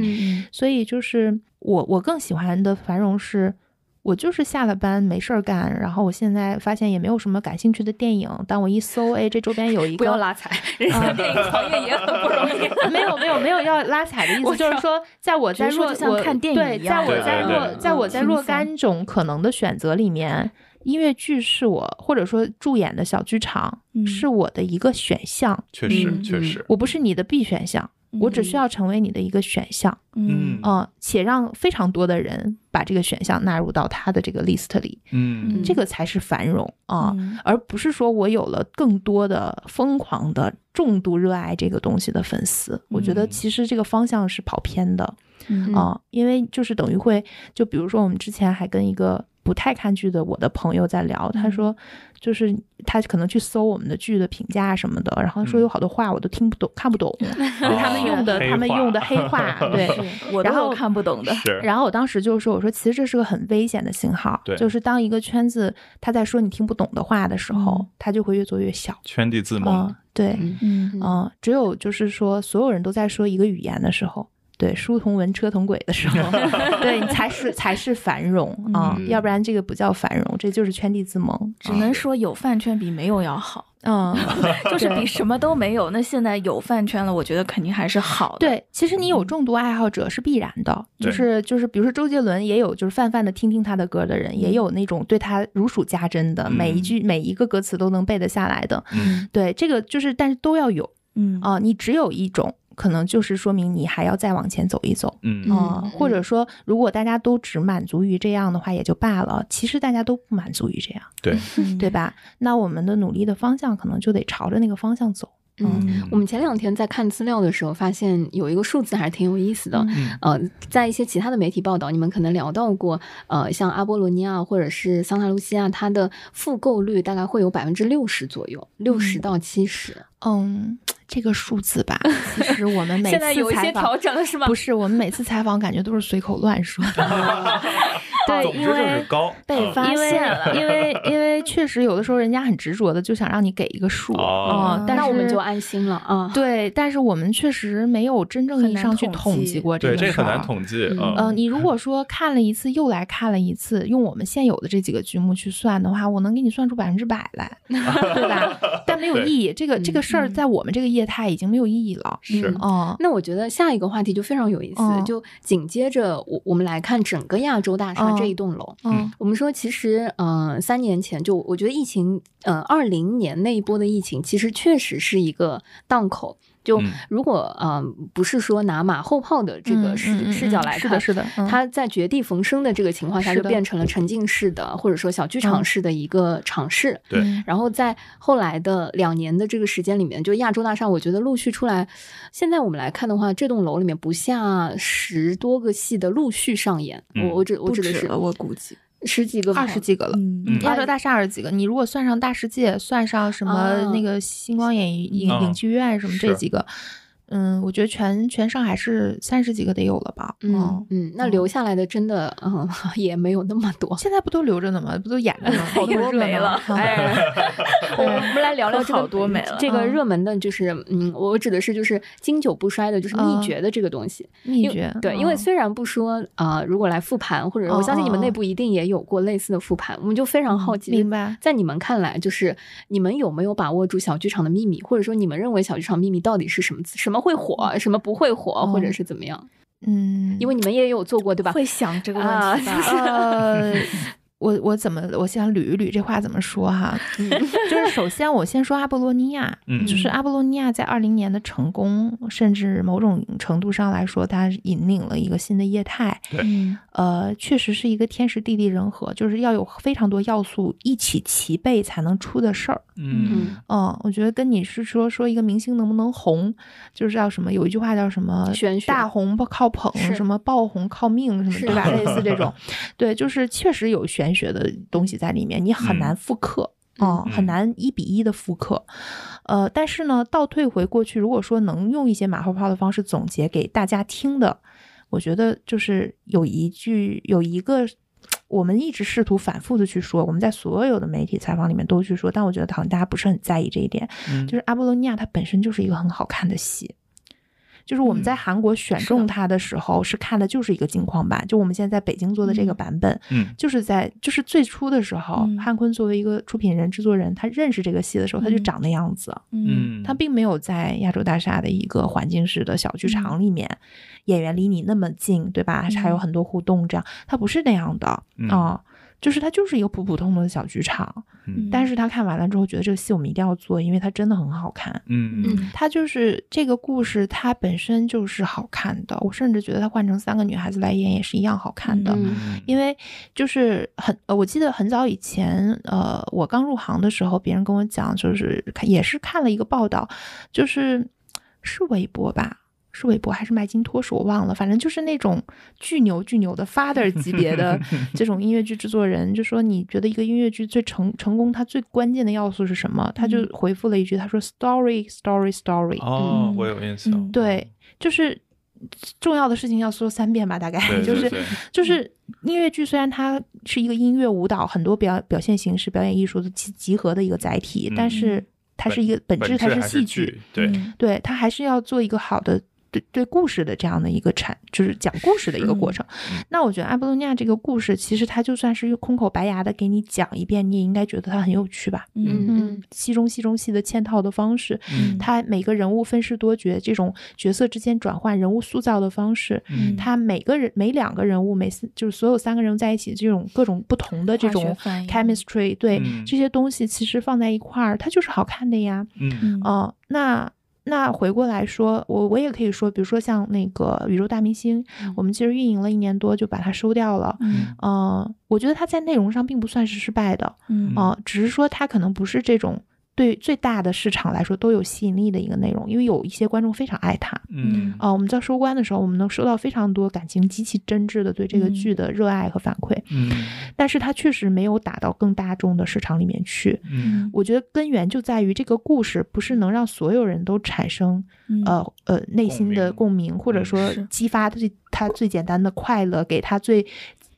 所以就是我我更喜欢的繁荣是。我就是下了班没事儿干，然后我现在发现也没有什么感兴趣的电影。但我一搜，哎，这周边有一个不要拉踩，人家电影行业也很不容易。[LAUGHS] 没有没有没有要拉踩的意思，[LAUGHS] 就是说，在我在若我对，在我在若在我在若干种可能的选择里面，音乐剧是我或者说助演的小剧场是我的一个选项。确实确实，我不是你的 B 选项。我只需要成为你的一个选项，嗯啊，且让非常多的人把这个选项纳入到他的这个 list 里，嗯，这个才是繁荣啊，而不是说我有了更多的疯狂的重度热爱这个东西的粉丝。我觉得其实这个方向是跑偏的啊，因为就是等于会，就比如说我们之前还跟一个。不太看剧的我的朋友在聊，他说，就是他可能去搜我们的剧的评价什么的，然后说有好多话我都听不懂、看不懂，[LAUGHS] 他们用的他们用的黑话，[LAUGHS] 对，我都看不懂的。然后我当时就说，我说其实这是个很危险的信号，就是当一个圈子他在说你听不懂的话的时候，他就会越做越小，圈地自萌。对，嗯嗯，只有就是说所有人都在说一个语言的时候。对，书同文，车同轨的时候，[LAUGHS] 对你才是才是繁荣啊，要不然这个不叫繁荣，这就是圈地自萌。只能说有饭圈比没有要好，嗯，[LAUGHS] 就是比什么都没有。那现在有饭圈了，我觉得肯定还是好的。对，其实你有重度爱好者是必然的，就是就是，比如说周杰伦也有，就是泛泛的听听他的歌的人，也有那种对他如数家珍的，每一句每一个歌词都能背得下来的。嗯，对，这个就是，但是都要有。嗯啊，你只有一种可能就是说明你还要再往前走一走，嗯啊，或者说如果大家都只满足于这样的话也就罢了，其实大家都不满足于这样，对对吧？那我们的努力的方向可能就得朝着那个方向走。嗯，我们前两天在看资料的时候，发现有一个数字还是挺有意思的。呃，在一些其他的媒体报道，你们可能聊到过，呃，像阿波罗尼亚或者是桑塔露西亚，它的复购率大概会有百分之六十左右，六十到七十。嗯，这个数字吧，[LAUGHS] 其实我们每次现在有一些调整了，是吗？不是，我们每次采访感觉都是随口乱说。[LAUGHS] 对，因为被发现了，[LAUGHS] 因为因为确实有的时候人家很执着的就想让你给一个数啊，但是我们就安心了啊。对，但是我们确实没有真正意义上去统计过这个对，这很难统计。嗯，你如果说看了一次又来看了一次，用我们现有的这几个剧目去算的话，我能给你算出百分之百来，对吧？但没有意义，这个这个事儿在我们这个业态已经没有意义了。是哦，那我觉得下一个话题就非常有意思，就紧接着我我们来看整个亚洲大厦。这一栋楼，嗯，我们说其实，呃，三年前就我觉得疫情，呃，二零年那一波的疫情，其实确实是一个档口。就如果呃不是说拿马后炮的这个视视角来看，是的，它在绝地逢生的这个情况下，就变成了沉浸式的或者说小剧场式的一个尝试。对，然后在后来的两年的这个时间里面，就亚洲大厦，我觉得陆续出来。现在我们来看的话，这栋楼里面不下十多个戏的陆续上演。我我指我指的是，我估计。十几个、二十几个了，亚洲大厦二十几个。你如果算上大世界，算上什么那个星光影影影剧院什么这几个。嗯，我觉得全全上海是三十几个得有了吧？嗯嗯，那留下来的真的嗯 [LAUGHS] 也没有那么多。现在不都留着呢吗？不都演着呢？[LAUGHS] 好多没了。哎，[LAUGHS] 我们来聊聊这个多没了。这个热门的就是嗯，我指的是就是经久不衰的，就是秘诀的这个东西。秘诀对，因为虽然不说啊，如果来复盘，或者我相信你们内部一定也有过类似的复盘，我们就非常好奇。明白，在你们看来，就是你们有没有把握住小剧场的秘密，或者说你们认为小剧场秘密到底是什么？什么会火？什么？不会火，或者是怎么样？嗯，因为你们也有做过，对吧？会想这个问题吧？[LAUGHS] 我我怎么我想捋一捋这话怎么说哈？[LAUGHS] 就是首先我先说阿波罗尼亚，就是阿波罗尼亚在二零年的成功，甚至某种程度上来说，它引领了一个新的业态。对，呃，确实是一个天时地利人和，就是要有非常多要素一起齐备才能出的事儿。嗯嗯，我觉得跟你是说说一个明星能不能红，就是叫什么？有一句话叫什么？大红不靠捧，什么爆红靠命，什么对吧？[LAUGHS] 类似这种，对，就是确实有玄。学的东西在里面，你很难复刻啊，很难一比一的复刻。呃，但是呢，倒退回过去，如果说能用一些马后炮的方式总结给大家听的，我觉得就是有一句，有一个，我们一直试图反复的去说，我们在所有的媒体采访里面都去说，但我觉得好像大家不是很在意这一点，就是阿波罗尼亚它本身就是一个很好看的戏。就是我们在韩国选中它的时候，是看的就是一个金矿版。就我们现在在北京做的这个版本，嗯，就是在就是最初的时候，汉坤作为一个出品人、制作人，他认识这个戏的时候，他就长那样子。嗯，他并没有在亚洲大厦的一个环境式的小剧场里面，演员离你那么近，对吧？还有很多互动，这样他不是那样的啊。就是它就是一个普普通通的小剧场，但是他看完了之后觉得这个戏我们一定要做，因为它真的很好看。嗯嗯，它就是这个故事，它本身就是好看的。我甚至觉得它换成三个女孩子来演也是一样好看的，因为就是很，我记得很早以前，呃，我刚入行的时候，别人跟我讲，就是也是看了一个报道，就是是微博吧。是韦伯还是麦金托什我忘了，反正就是那种巨牛巨牛的 father 级别的 [LAUGHS] 这种音乐剧制作人，就说你觉得一个音乐剧最成成功，它最关键的要素是什么？他就回复了一句，他说 story story story。哦，我有印象。对，就是重要的事情要说三遍吧，大概就是就是音乐剧虽然它是一个音乐舞蹈很多表表现形式、表演艺术的集集合的一个载体，但是它是一个本质，它是戏剧，对对，它还是要做一个好的。对对故事的这样的一个产，就是讲故事的一个过程。那我觉得阿波罗尼亚这个故事，其实它就算是空口白牙的给你讲一遍，你也应该觉得它很有趣吧？嗯嗯，戏中戏中戏的嵌套的方式，它每个人物分饰多角，这种角色之间转换、人物塑造的方式，它每个人每两个人物每次就是所有三个人在一起这种各种不同的这种 chemistry，对这些东西其实放在一块儿，它就是好看的呀。嗯哦，那。那回过来说，我我也可以说，比如说像那个宇宙大明星，我们其实运营了一年多就把它收掉了。嗯，我觉得它在内容上并不算是失败的。嗯，只是说它可能不是这种。对最大的市场来说都有吸引力的一个内容，因为有一些观众非常爱它。嗯啊，我们在收官的时候，我们能收到非常多感情极其真挚的对这个剧的热爱和反馈。嗯，但是它确实没有打到更大众的市场里面去。嗯，我觉得根源就在于这个故事不是能让所有人都产生呃呃内心的共鸣，或者说激发最他最简单的快乐，给他最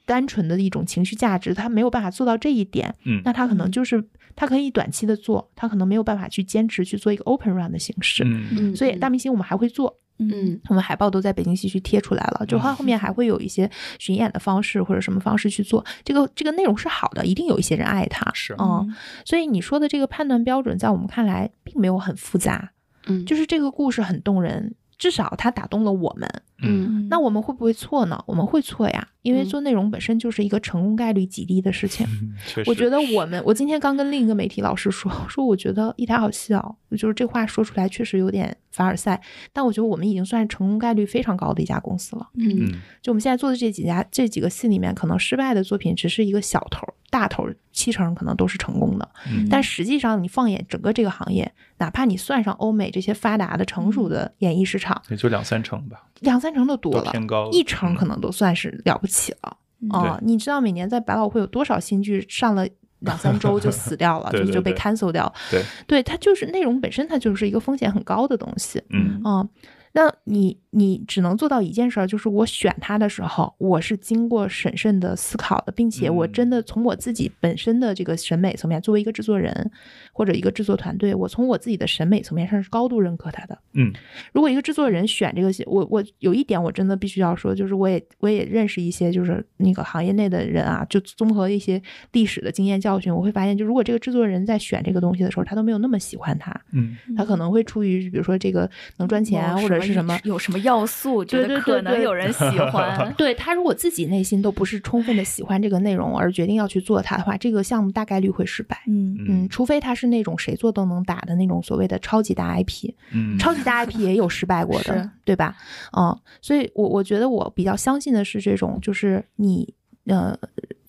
单纯的一种情绪价值，他没有办法做到这一点。嗯，那他可能就是。他可以短期的做，他可能没有办法去坚持去做一个 open run 的形式。嗯所以大明星我们还会做，嗯，我们海报都在北京西区贴出来了，就它后面还会有一些巡演的方式或者什么方式去做。这个这个内容是好的，一定有一些人爱它。是，嗯，所以你说的这个判断标准，在我们看来并没有很复杂。嗯，就是这个故事很动人，至少它打动了我们。嗯，那我们会不会错呢？我们会错呀。因为做内容本身就是一个成功概率极低的事情。[LAUGHS] 我觉得我们，我今天刚跟另一个媒体老师说，[LAUGHS] 说我觉得一台好笑，就是这话说出来确实有点凡尔赛，但我觉得我们已经算是成功概率非常高的一家公司了。嗯，就我们现在做的这几家这几个戏里面，可能失败的作品只是一个小头，大头七成可能都是成功的。但实际上，你放眼整个这个行业，哪怕你算上欧美这些发达的成熟的演艺市场，也就两三成吧，两三成都多了，偏高，一成可能都算是了不起。起了哦，你知道每年在百老汇有多少新剧上了两三周就死掉了，[LAUGHS] 就就被 cancel 掉。对，对，它就是内容本身，它就是一个风险很高的东西。嗯啊，那你你只能做到一件事儿，就是我选它的时候，我是经过审慎的思考的，并且我真的从我自己本身的这个审美层面，作为一个制作人。或者一个制作团队，我从我自己的审美层面上是高度认可他的。嗯，如果一个制作人选这个戏，我我有一点我真的必须要说，就是我也我也认识一些就是那个行业内的人啊，就综合一些历史的经验教训，我会发现，就如果这个制作人在选这个东西的时候，他都没有那么喜欢他，嗯，他可能会出于比如说这个能赚钱或者是什么有什么要素，觉得可能有人喜欢。[LAUGHS] 对他如果自己内心都不是充分的喜欢这个内容而决定要去做它的话，这个项目大概率会失败。嗯嗯，除非他是那种谁做都。能打的那种所谓的超级大 IP，嗯，超级大 IP 也有失败过的，对吧？嗯，所以，我我觉得我比较相信的是这种，就是你呃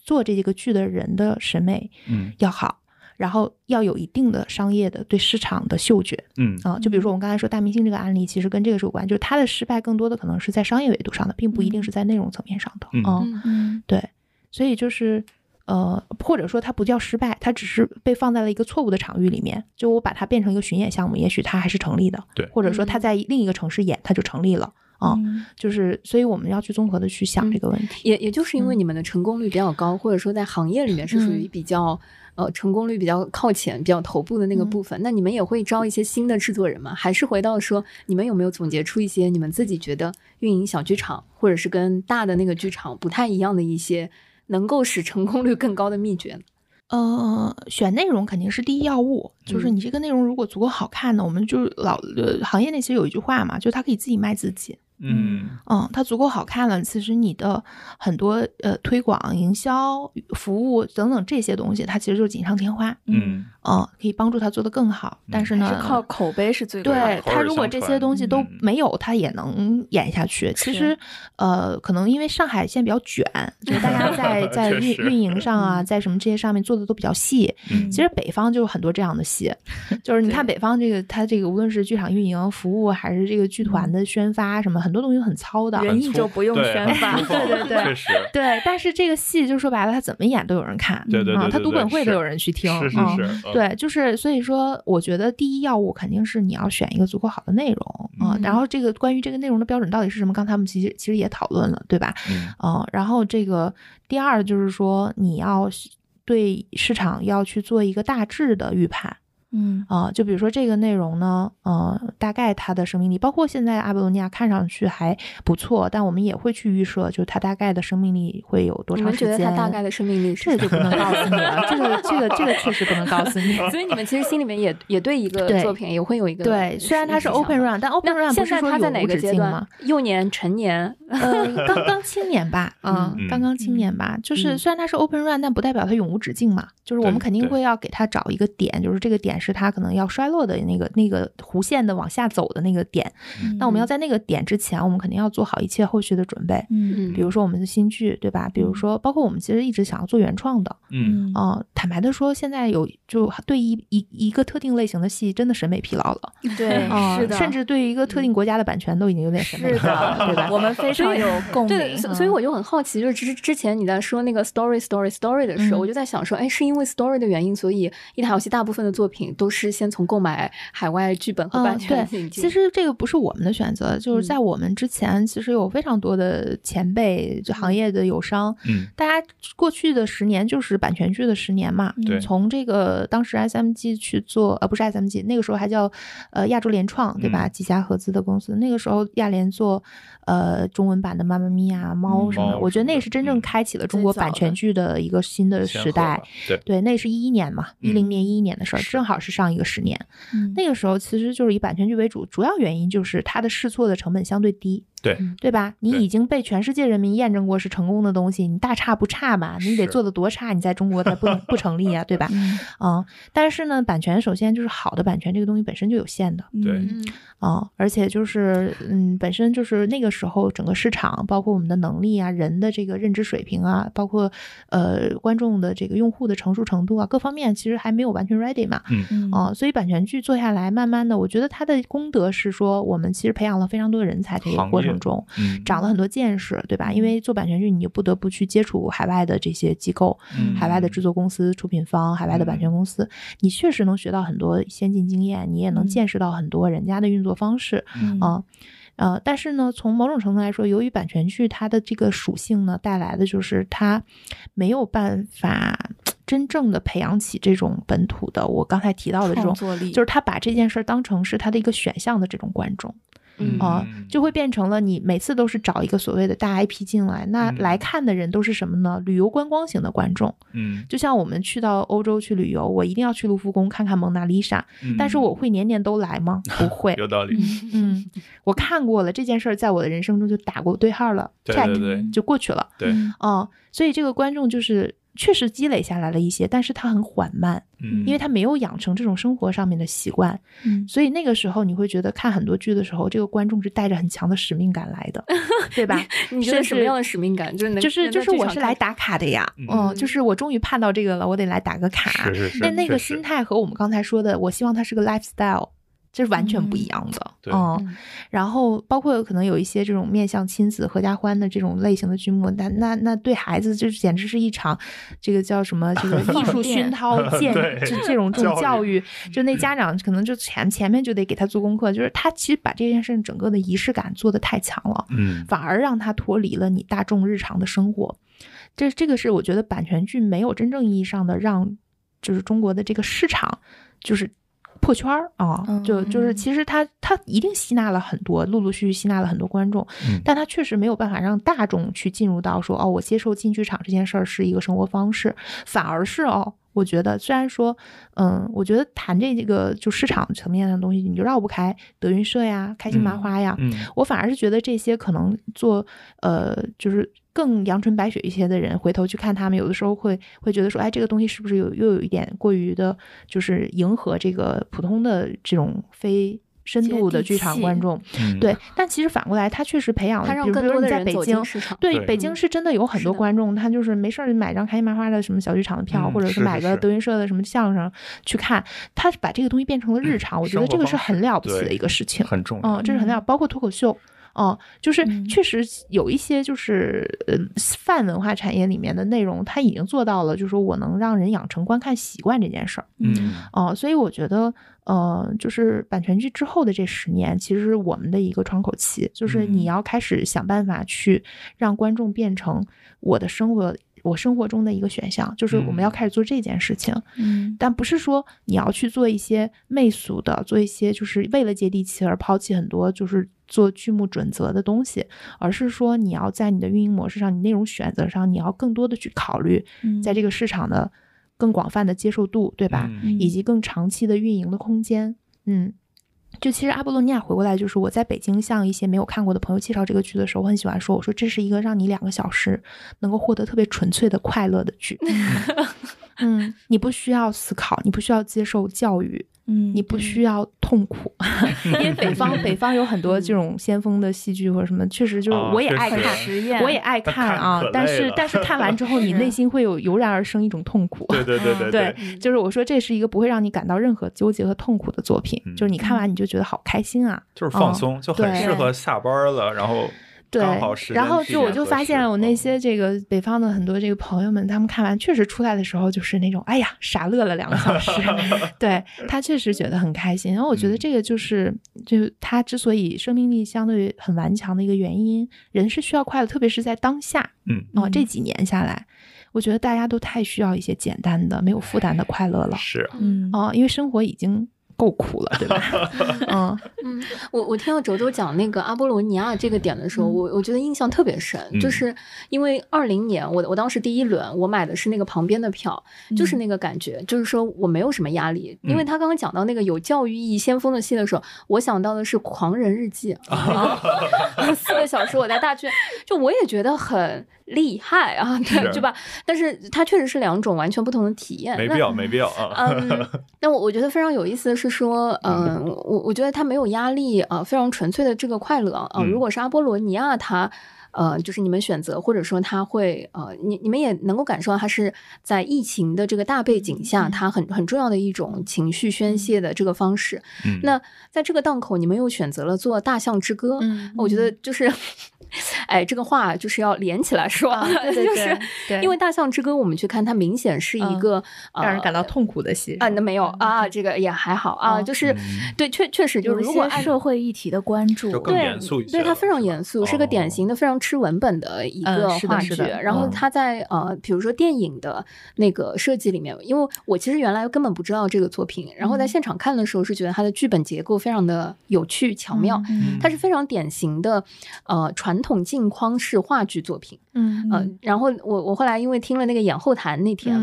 做这个剧的人的审美嗯要好，然后要有一定的商业的对市场的嗅觉，嗯啊，就比如说我们刚才说大明星这个案例，其实跟这个是有关，就是他的失败更多的可能是在商业维度上的，并不一定是在内容层面上的，嗯嗯，对，所以就是。呃，或者说它不叫失败，它只是被放在了一个错误的场域里面。就我把它变成一个巡演项目，也许它还是成立的。对，或者说它在另一个城市演，它就成立了啊。就是，所以我们要去综合的去想这个问题。也也就是因为你们的成功率比较高，或者说在行业里面是属于比较呃成功率比较靠前、比较头部的那个部分。那你们也会招一些新的制作人吗？还是回到说，你们有没有总结出一些你们自己觉得运营小剧场，或者是跟大的那个剧场不太一样的一些？能够使成功率更高的秘诀，呃，选内容肯定是第一要务。就是你这个内容如果足够好看呢，我们就老呃行业内其实有一句话嘛，就是它可以自己卖自己。嗯嗯，它足够好看了，其实你的很多呃推广、营销、服务等等这些东西，它其实就是锦上添花。嗯嗯，可以帮助它做得更好。但是呢，靠口碑是最对它如果这些东西都没有，它也能演下去。其实呃，可能因为上海现在比较卷，就大家在 [LAUGHS] 在运运营上啊，在什么这些上面做的都比较细。其实北方就有很多这样的戏，[LAUGHS] 就是你看北方这个，它这个无论是剧场运营、服务，还是这个剧团的宣发什么。很多东西很糙的，人艺就不用宣发，对对对，确实，[LAUGHS] 对。但是这个戏就说白了，他怎么演都有人看，对对对，他读本会都有人去听，是是是，对，就是所以说，我觉得第一要务肯定是你要选一个足够好的内容啊。然后这个关于这个内容的标准到底是什么？刚才我们其实其实也讨论了，对吧？嗯。然后这个第二就是说，你要对市场要去做一个大致的预判。嗯啊，就比如说这个内容呢，呃，大概它的生命力，包括现在阿波罗尼亚看上去还不错，但我们也会去预设，就它大概的生命力会有多长时间？你们觉得它大概的生命力，这个就不能告诉你了。这个这个这个确实不能告诉你。[LAUGHS] 所以你们其实心里面也也对一个作品也会有一个对，虽然它是 open run，但 open run 现在它在哪个阶段？幼年、成年？呃，刚刚青年吧，[LAUGHS] 嗯，刚刚青年吧。就是虽然它是 open run，但不代表它永无止境嘛。就是我们肯定会要给它找一个点，就是这个点。是它可能要衰落的那个那个弧线的往下走的那个点。那我们要在那个点之前，我们肯定要做好一切后续的准备。嗯，比如说我们的新剧，对吧？比如说，包括我们其实一直想要做原创的。嗯啊，坦白的说，现在有就对一一一个特定类型的戏，真的审美疲劳了。对，是的，甚至对于一个特定国家的版权都已经有点审美疲劳了，对吧？[LAUGHS] 我们非常有 [LAUGHS] 共鸣。对所以我就很好奇，就是之之前你在说那个 story story story 的时候，我就在想说，哎，是因为 story 的原因，所以一台游戏大部分的作品都是先从购买海外剧本和版权对，其实这个不是我们的选择，就是在我们之前，其实有非常多的前辈，就行业的友商，嗯，大家过去的十年就是版权剧的十年嘛。对，从这个当时 SMG 去做，呃，不是 SMG，那个时候还叫呃亚洲联创，对吧？几家合资的公司，那个时候亚联做呃中文版的《妈妈咪呀》猫什么的，我觉得那是真正开启了中国版权剧的一个新的时代。对对，那是一一年嘛，一零年一一年的事儿，正好是上一个十年。那个时候其实就是以版权剧为主，主要原因就是它的试错的成本相对低。对对吧？你已经被全世界人民验证过是成功的东西，你大差不差吧？你得做的多差，你在中国才不 [LAUGHS] 不成立啊，对吧？嗯，但是呢，版权首先就是好的版权，这个东西本身就有限的。对，啊，而且就是嗯，本身就是那个时候整个市场，包括我们的能力啊，人的这个认知水平啊，包括呃观众的这个用户的成熟程度啊，各方面其实还没有完全 ready 嘛。嗯啊，所以版权剧做下来，慢慢的，我觉得它的功德是说，我们其实培养了非常多的人才，这个过程中，长了很多见识，对吧？因为做版权剧，你就不得不去接触海外的这些机构、海外的制作公司、出品方、海外的版权公司，你确实能学到很多先进经验，你也能见识到很多人家的运作方式啊。呃，但是呢，从某种程度来说，由于版权剧它的这个属性呢，带来的就是它没有办法真正的培养起这种本土的，我刚才提到的这种，就是他把这件事当成是他的一个选项的这种观众。啊，就会变成了你每次都是找一个所谓的大 IP 进来，那来看的人都是什么呢？旅游观光型的观众。嗯，就像我们去到欧洲去旅游，我一定要去卢浮宫看看蒙娜丽莎，但是我会年年都来吗？不会。[LAUGHS] 有道理。嗯，[LAUGHS] 我看过了这件事儿，在我的人生中就打过对号了，check 就过去了。对，啊，所以这个观众就是。确实积累下来了一些，但是它很缓慢，嗯，因为他没有养成这种生活上面的习惯，嗯，所以那个时候你会觉得看很多剧的时候，这个观众是带着很强的使命感来的，[LAUGHS] 对吧？你觉得什么样的使命感？就是就是就是我是来打卡的呀，嗯，就是我终于盼到这个了，我得来打个卡，是是是，那那个心态和我们刚才说的，我希望它是个 lifestyle。这是完全不一样的，嗯，然后包括可能有一些这种面向亲子、合家欢的这种类型的剧目，那那那对孩子就简直是一场这个叫什么这个 [LAUGHS] 艺术熏陶、[LAUGHS] 见这这种这种教育，就那家长可能就前前面就得给他做功课，就是他其实把这件事情整个的仪式感做的太强了，嗯，反而让他脱离了你大众日常的生活，这这个是我觉得版权剧没有真正意义上的让就是中国的这个市场就是。破圈儿啊，就就是其实他他一定吸纳了很多，陆陆续续吸纳了很多观众，但他确实没有办法让大众去进入到说哦，我接受进剧场这件事儿是一个生活方式，反而是哦，我觉得虽然说，嗯，我觉得谈这个就市场层面的东西，你就绕不开德云社呀、开心麻花呀，我反而是觉得这些可能做呃就是。更阳春白雪一些的人回头去看他们，有的时候会会觉得说，哎，这个东西是不是有又有一点过于的，就是迎合这个普通的这种非深度的剧场观众？对，但其实反过来，他确实培养了，比如比如你在北京，对，北京是真的有很多观众，他就是没事儿买张开心麻花的什么小剧场的票，或者是买个德云社的什么相声去看，他把这个东西变成了日常，我觉得这个是很了不起的一个事情，很重要，嗯，这是很了，包括脱口秀。哦，就是确实有一些就是呃泛文化产业里面的内容，它已经做到了，就是说我能让人养成观看习惯这件事儿。嗯，哦，所以我觉得，呃，就是版权剧之后的这十年，其实是我们的一个窗口期，就是你要开始想办法去让观众变成我的生活，我生活中的一个选项，就是我们要开始做这件事情。嗯，但不是说你要去做一些媚俗的，做一些就是为了接地气而抛弃很多就是。做剧目准则的东西，而是说你要在你的运营模式上、你内容选择上，你要更多的去考虑，在这个市场的更广泛的接受度，对吧？以及更长期的运营的空间。嗯，就其实阿波罗尼亚回过来，就是我在北京向一些没有看过的朋友介绍这个剧的时候，我很喜欢说，我说这是一个让你两个小时能够获得特别纯粹的快乐的剧。[LAUGHS] 嗯，你不需要思考，你不需要接受教育。嗯，你不需要痛苦，[LAUGHS] 因为北方北方有很多这种先锋的戏剧或者什么，确实就是我也爱看，实验，我也爱看啊。但是但是看完之后，[LAUGHS] 你内心会有油然而生一种痛苦。[LAUGHS] 对对对对对，就是我说这是一个不会让你感到任何纠结和痛苦的作品，就是你看完你就觉得好开心啊，就是放松，就很适合下班了，然后。对，然后就我就发现我那些这个北方的很多这个朋友们，他们看完确实出来的时候就是那种，哎呀，傻乐了两个小时。[LAUGHS] 对他确实觉得很开心。然后我觉得这个就是，就他之所以生命力相对很顽强的一个原因，人是需要快乐，特别是在当下。嗯，哦，这几年下来，我觉得大家都太需要一些简单的、没有负担的快乐了。是，嗯，哦，因为生活已经。够苦了，对吧？[LAUGHS] 嗯。嗯，我我听到周周讲那个阿波罗尼亚这个点的时候，我我觉得印象特别深，就是因为二零年我我当时第一轮我买的是那个旁边的票，就是那个感觉，就是说我没有什么压力，因为他刚刚讲到那个有教育意义先锋的戏的时候，我想到的是《狂人日记》，[LAUGHS] [LAUGHS] 四个小时我在大剧院，就我也觉得很。厉害啊，[LAUGHS] 对，对吧？但是它确实是两种完全不同的体验，没必要，没必要啊。嗯，[LAUGHS] 那我我觉得非常有意思的是说，嗯，我我觉得它没有压力啊，非常纯粹的这个快乐啊。如果是阿波罗尼亚，它。呃，就是你们选择，或者说他会，呃，你你们也能够感受到，他是在疫情的这个大背景下，他很很重要的一种情绪宣泄的这个方式。那在这个档口，你们又选择了做《大象之歌》，我觉得就是，[LAUGHS] 哎，这个话就是要连起来说，[LAUGHS] 就是因为《大象之歌》，我们去看它，明显是一个让人感到痛苦的戏啊。那没有啊，这个也还好啊，就是对，确确实就是如果按社会议题的关注，对，对，它非常严肃，是个典型的非常。吃文本的一个话剧，然后它在呃，比如说电影的那个设计里面，因为我其实原来根本不知道这个作品，然后在现场看的时候是觉得它的剧本结构非常的有趣巧妙，它是非常典型的呃传统镜框式话剧作品。嗯嗯，然后我我后来因为听了那个演后谈那天，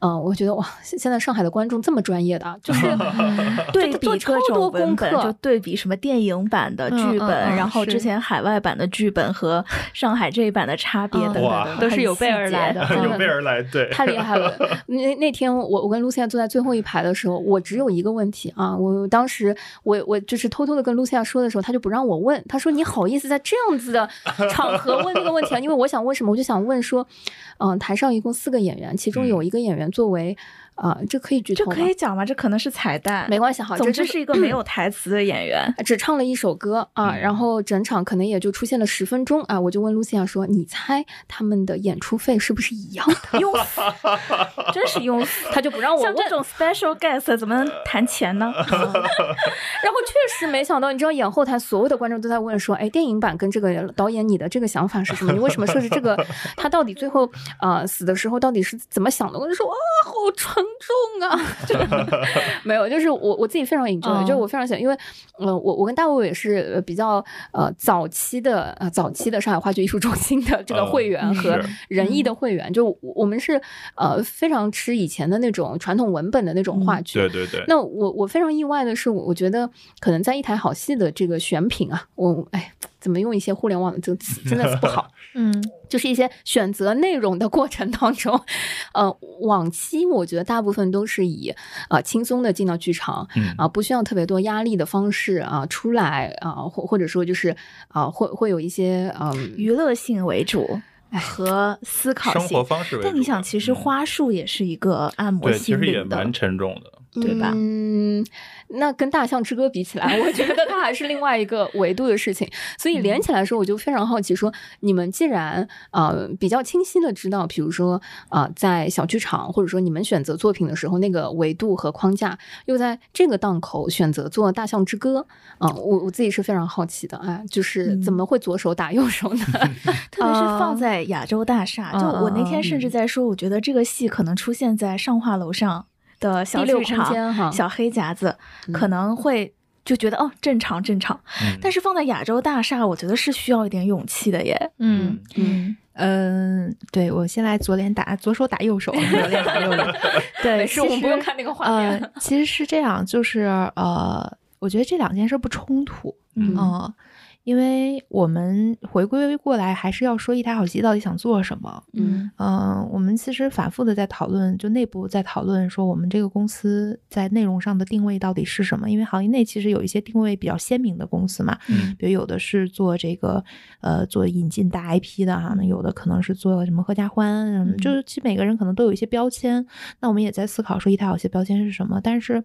嗯，我觉得哇，现在上海的观众这么专业的，就是 [LAUGHS] 对比超多功课，就对比什么电影版的剧本，然后之前海外版的剧本和上海这一版的差别等等，都是有备而来的，[LAUGHS] 有备而来，对，太厉害了。那那天我我跟露西亚坐在最后一排的时候，我只有一个问题啊，我当时我我就是偷偷的跟露西亚说的时候，他就不让我问，他说你好意思在这样子的场合问这个问题啊？因为我想问。什么？我就想问说，嗯，台上一共四个演员，其中有一个演员作为。啊，这可以剧透这可以讲吗？这可能是彩蛋，没关系。好，总之是一个没有台词的演员，只唱了一首歌啊，然后整场可能也就出现了十分钟啊。我就问露西亚说：“你猜他们的演出费是不是一样的？” [LAUGHS] 用死，真是用死，他就不让我像这种 special guest 怎么能谈钱呢？[LAUGHS] 然后确实没想到，你知道演后台所有的观众都在问说：“哎，电影版跟这个导演你的这个想法是什么？你为什么设置这个？他到底最后啊死的时候到底是怎么想的？”我就说：“啊，好纯。”重啊，就 [LAUGHS] [LAUGHS] 没有，就是我我自己非常 enjoy，就是我非常喜欢，因为呃，我我跟大卫也是比较呃早期的呃早期的上海话剧艺术中心的这个会员和仁义的会员，就我们是呃非常吃以前的那种传统文本的那种话剧，对对对。那我我非常意外的是，我我觉得可能在一台好戏的这个选品啊，我哎。怎么用一些互联网的这个词真的是不好，[LAUGHS] 嗯，就是一些选择内容的过程当中，呃，往期我觉得大部分都是以啊轻松的进到剧场，啊不需要特别多压力的方式啊出来啊或或者说就是啊会会有一些嗯娱乐性为主和思考性生活方式为主。但你想，其实花束也是一个按摩心灵的，蛮沉重的。对吧？嗯，那跟《大象之歌》比起来，我觉得它还是另外一个维度的事情。所以连起来说，我就非常好奇，说你们既然呃比较清晰的知道，比如说啊，在小剧场或者说你们选择作品的时候，那个维度和框架，又在这个档口选择做《大象之歌》啊，我我自己是非常好奇的啊，就是怎么会左手打右手呢？[LAUGHS] 特别是放在亚洲大厦，就我那天甚至在说，我觉得这个戏可能出现在上画楼上。的小剧场，小黑夹子可能会就觉得哦正常正常，但是放在亚洲大厦，我觉得是需要一点勇气的耶。嗯嗯嗯，对我先来左脸打左手打右手，[LAUGHS] 左脸打右脸。对，是我们不用看那个画面。其实是这样，就是呃，我觉得这两件事不冲突。嗯，因为我们回归过来还是要说一台好戏到底想做什么。嗯嗯，我们其实反复的在讨论，就内部在讨论说我们这个公司在内容上的定位到底是什么？因为行业内其实有一些定位比较鲜明的公司嘛，嗯比如有的是做这个呃做引进大 IP 的哈，那有的可能是做什么合家欢，嗯，就是其实每个人可能都有一些标签。那我们也在思考说一台好戏标签是什么，但是。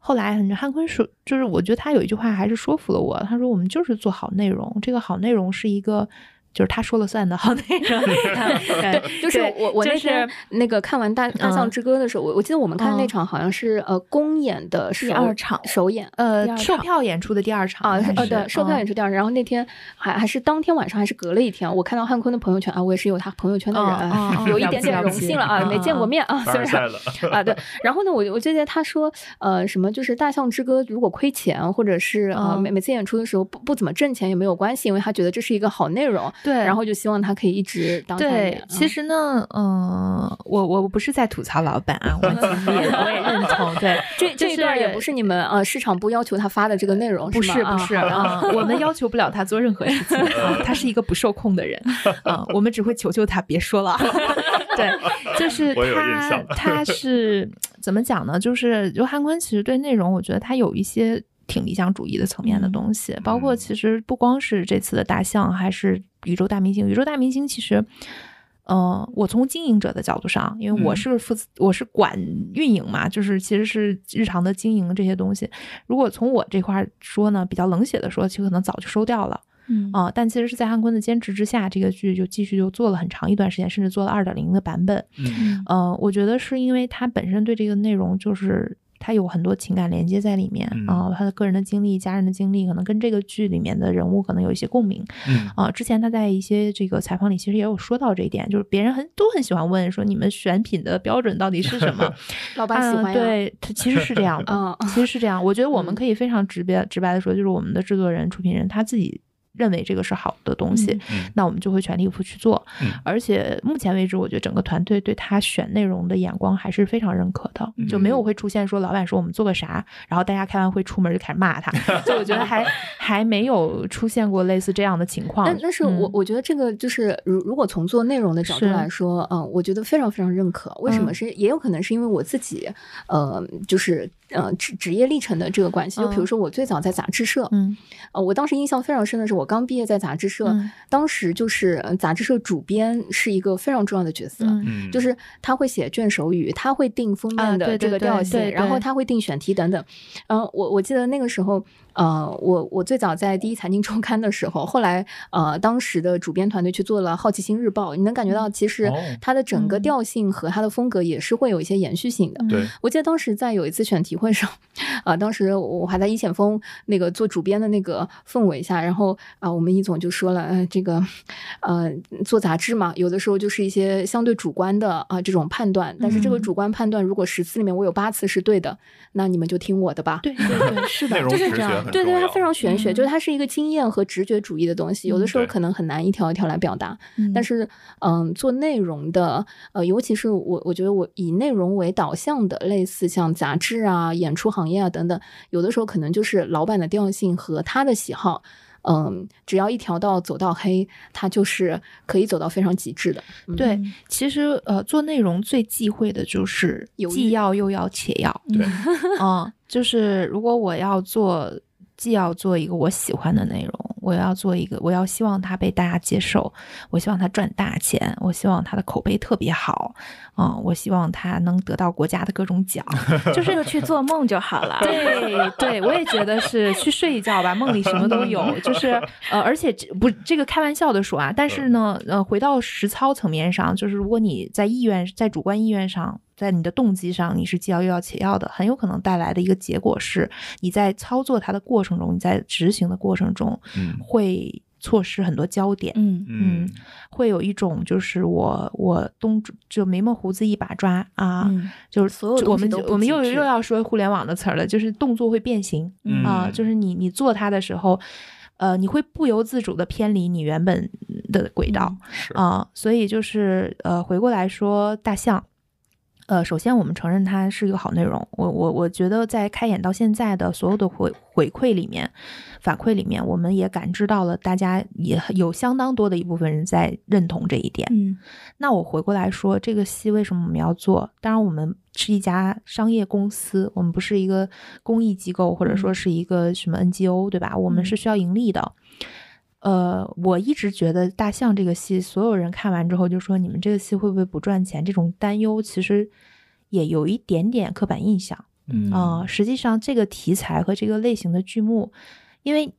后来，汉坤说，就是我觉得他有一句话还是说服了我。他说：“我们就是做好内容，这个好内容是一个。”就是他说了算的好内容，[LAUGHS] 对，就是我我那天那个看完《大大象之歌》的时候，我我记得我们看那场好像是呃公演的第二场首演，呃售票演出的第二场啊，呃对，售票演出第二场。然后那天还还是当天晚上还是隔了一天，我看到汉坤的朋友圈啊，我也是有他朋友圈的人，[LAUGHS] 有一点点荣幸了啊，没见过面啊，虽然 [LAUGHS] 啊对。然后呢，我我记得他说呃什么就是《大象之歌》如果亏钱或者是呃每每次演出的时候不不怎么挣钱也没有关系，因为他觉得这是一个好内容。对，然后就希望他可以一直当对，其实呢，嗯，我我不是在吐槽老板啊，我其实也我也认同。对，这这一段也不是你们呃市场部要求他发的这个内容，不是不是啊，我们要求不了他做任何事情啊，[LAUGHS] 他是一个不受控的人啊，我们只会求求他别说了。[LAUGHS] 对，就是他他是怎么讲呢？就是刘汉坤其实对内容，我觉得他有一些。挺理想主义的层面的东西，包括其实不光是这次的大象，还是宇宙大明星。宇宙大明星其实，呃，我从经营者的角度上，因为我是负责，我是管运营嘛，就是其实是日常的经营这些东西。如果从我这块说呢，比较冷血的说，其实可能早就收掉了，嗯啊，但其实是在汉坤的坚持之下，这个剧就继续就做了很长一段时间，甚至做了二点零的版本。嗯，呃，我觉得是因为他本身对这个内容就是。他有很多情感连接在里面啊，他的个人的经历、家人的经历，可能跟这个剧里面的人物可能有一些共鸣。啊，之前他在一些这个采访里其实也有说到这一点，就是别人很都很喜欢问说你们选品的标准到底是什么？[LAUGHS] 老板喜欢呀？对他其实是这样的，[LAUGHS] 其实是这样。我觉得我们可以非常直白直白的说，就是我们的制作人、出品人他自己。认为这个是好的东西，那我们就会全力以赴去做。而且目前为止，我觉得整个团队对他选内容的眼光还是非常认可的，就没有会出现说老板说我们做个啥，然后大家开完会出门就开始骂他。[LAUGHS] 就我觉得还还没有出现过类似这样的情况。但但是我我觉得这个就是如如果从做内容的角度来说，嗯，我觉得非常非常认可。为什么是也有可能是因为我自己，呃，就是呃职职业历程的这个关系。就比如说我最早在杂志社，嗯，呃，我当时印象非常深的是我。刚毕业在杂志社，当时就是杂志社主编是一个非常重要的角色，就是他会写卷首语，他会定封面的这个调性，然后他会定选题等等。嗯，我我记得那个时候。呃，我我最早在第一财经周刊的时候，后来呃，当时的主编团队去做了好奇心日报，你能感觉到其实它的整个调性和它的风格也是会有一些延续性的。对，我记得当时在有一次选题会上，啊，当时我还在一险峰那个做主编的那个氛围下，然后啊，我们易总就说了，呃，这个呃，做杂志嘛，有的时候就是一些相对主观的啊这种判断，但是这个主观判断如果十次里面我有八次是对的，那你们就听我的吧。对对对，是的，就是这样。对对，它非常玄学，就是它是一个经验和直觉主义的东西，有的时候可能很难一条一条来表达。但是，嗯，做内容的，呃，尤其是我，我觉得我以内容为导向的，类似像杂志啊、演出行业啊等等，有的时候可能就是老板的调性和他的喜好，嗯，只要一条道走到黑，他就是可以走到非常极致的。对，其实呃，做内容最忌讳的就是既要又要且要。对，嗯，就是如果我要做。既要做一个我喜欢的内容，我要做一个，我要希望它被大家接受，我希望它赚大钱，我希望它的口碑特别好，嗯，我希望它能得到国家的各种奖，[LAUGHS] 就是去做梦就好了。[LAUGHS] 对对，我也觉得是去睡一觉吧，梦里什么都有。就是 [LAUGHS] 呃，而且不这个开玩笑的说啊，但是呢，呃，回到实操层面上，就是如果你在意愿在主观意愿上。在你的动机上，你是既要又要且要的，很有可能带来的一个结果是，你在操作它的过程中，你在执行的过程中，会错失很多焦点，嗯。嗯，会有一种就是我我东就眉毛胡子一把抓啊，就是所有我们我们又又要说互联网的词儿了，就是动作会变形啊，就是你你做它的时候，呃，你会不由自主的偏离你原本的轨道啊，所以就是呃，回过来说大象。呃，首先我们承认它是一个好内容。我我我觉得在开演到现在的所有的回回馈里面，反馈里面，我们也感知到了大家也有相当多的一部分人在认同这一点。嗯，那我回过来说，这个戏为什么我们要做？当然，我们是一家商业公司，我们不是一个公益机构，或者说是一个什么 NGO，对吧？我们是需要盈利的。呃，我一直觉得大象这个戏，所有人看完之后就说你们这个戏会不会不赚钱？这种担忧其实也有一点点刻板印象。嗯啊、实际上这个题材和这个类型的剧目，因为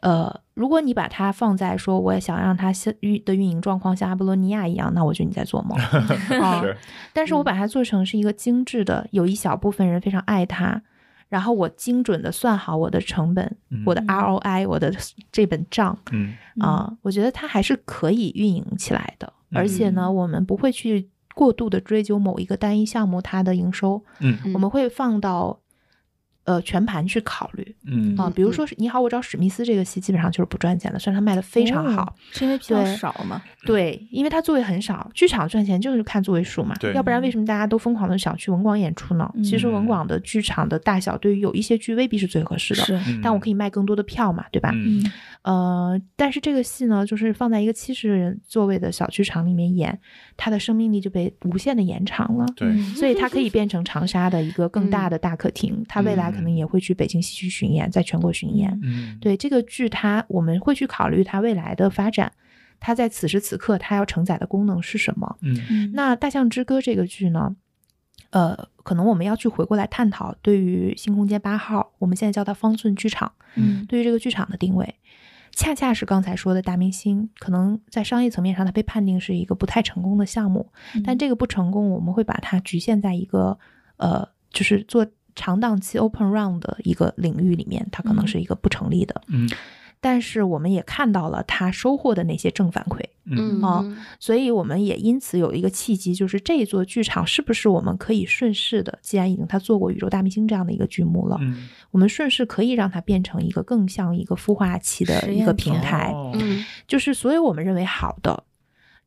呃，如果你把它放在说我也想让它像运的运营状况像阿波罗尼亚一样，那我觉得你在做梦。[LAUGHS] [LAUGHS] 啊是但是我把它做成是一个精致的，有一小部分人非常爱它，然后我精准的算好我的成本、嗯。我的 ROI、我的这本账嗯。啊、我觉得它还是可以运营起来的。而且呢，嗯。我们不会去过度的追究某一个单一项目它的营收，嗯嗯。我们会放到呃全盘去考虑嗯啊、嗯比如说是《你好，我找史密斯》这个戏基本上就是不赚钱的，虽然它卖的非常好。哦，是因为票对少嘛？对，因为它座位很少，剧场赚钱就是看座位数嘛，对要不然为什么大家都疯狂的想去文广演出呢？其实文广的剧场的大小对于有一些剧未必是最合适的，是，嗯但我可以卖更多的票嘛，对吧？嗯嗯呃，但是这个戏呢，就是放在一个七十人座位的小剧场里面演，它的生命力就被无限的延长了。对嗯所以它可以变成长沙的一个更大的大客厅，它未来可能也会去北京戏剧巡演，在全国巡演。嗯对这个剧它，我们会去考虑它未来的发展，它在此时此刻它要承载的功能是什么。嗯嗯那《大象之歌》这个剧呢，呃，可能我们要去回过来探讨，对于新空间八号，我们现在叫它方寸剧场，嗯对于这个剧场的定位，恰恰是刚才说的大明星，可能在商业层面上，它被判定是一个不太成功的项目，嗯但这个不成功，我们会把它局限在一个呃，就是做长档期 open round 的一个领域里面，它可能嗯是一个不成立的。嗯但是我们也看到了他收获的那些正反馈，嗯。哦嗯。所以我们也因此有一个契机，就是这一座剧场是不是我们可以顺势的，既然已经他做过《宇宙大明星》这样的一个剧目了，嗯我们顺势可以让它变成一个更像一个孵化器的一个平台，哦嗯。就是所有我们认为好的、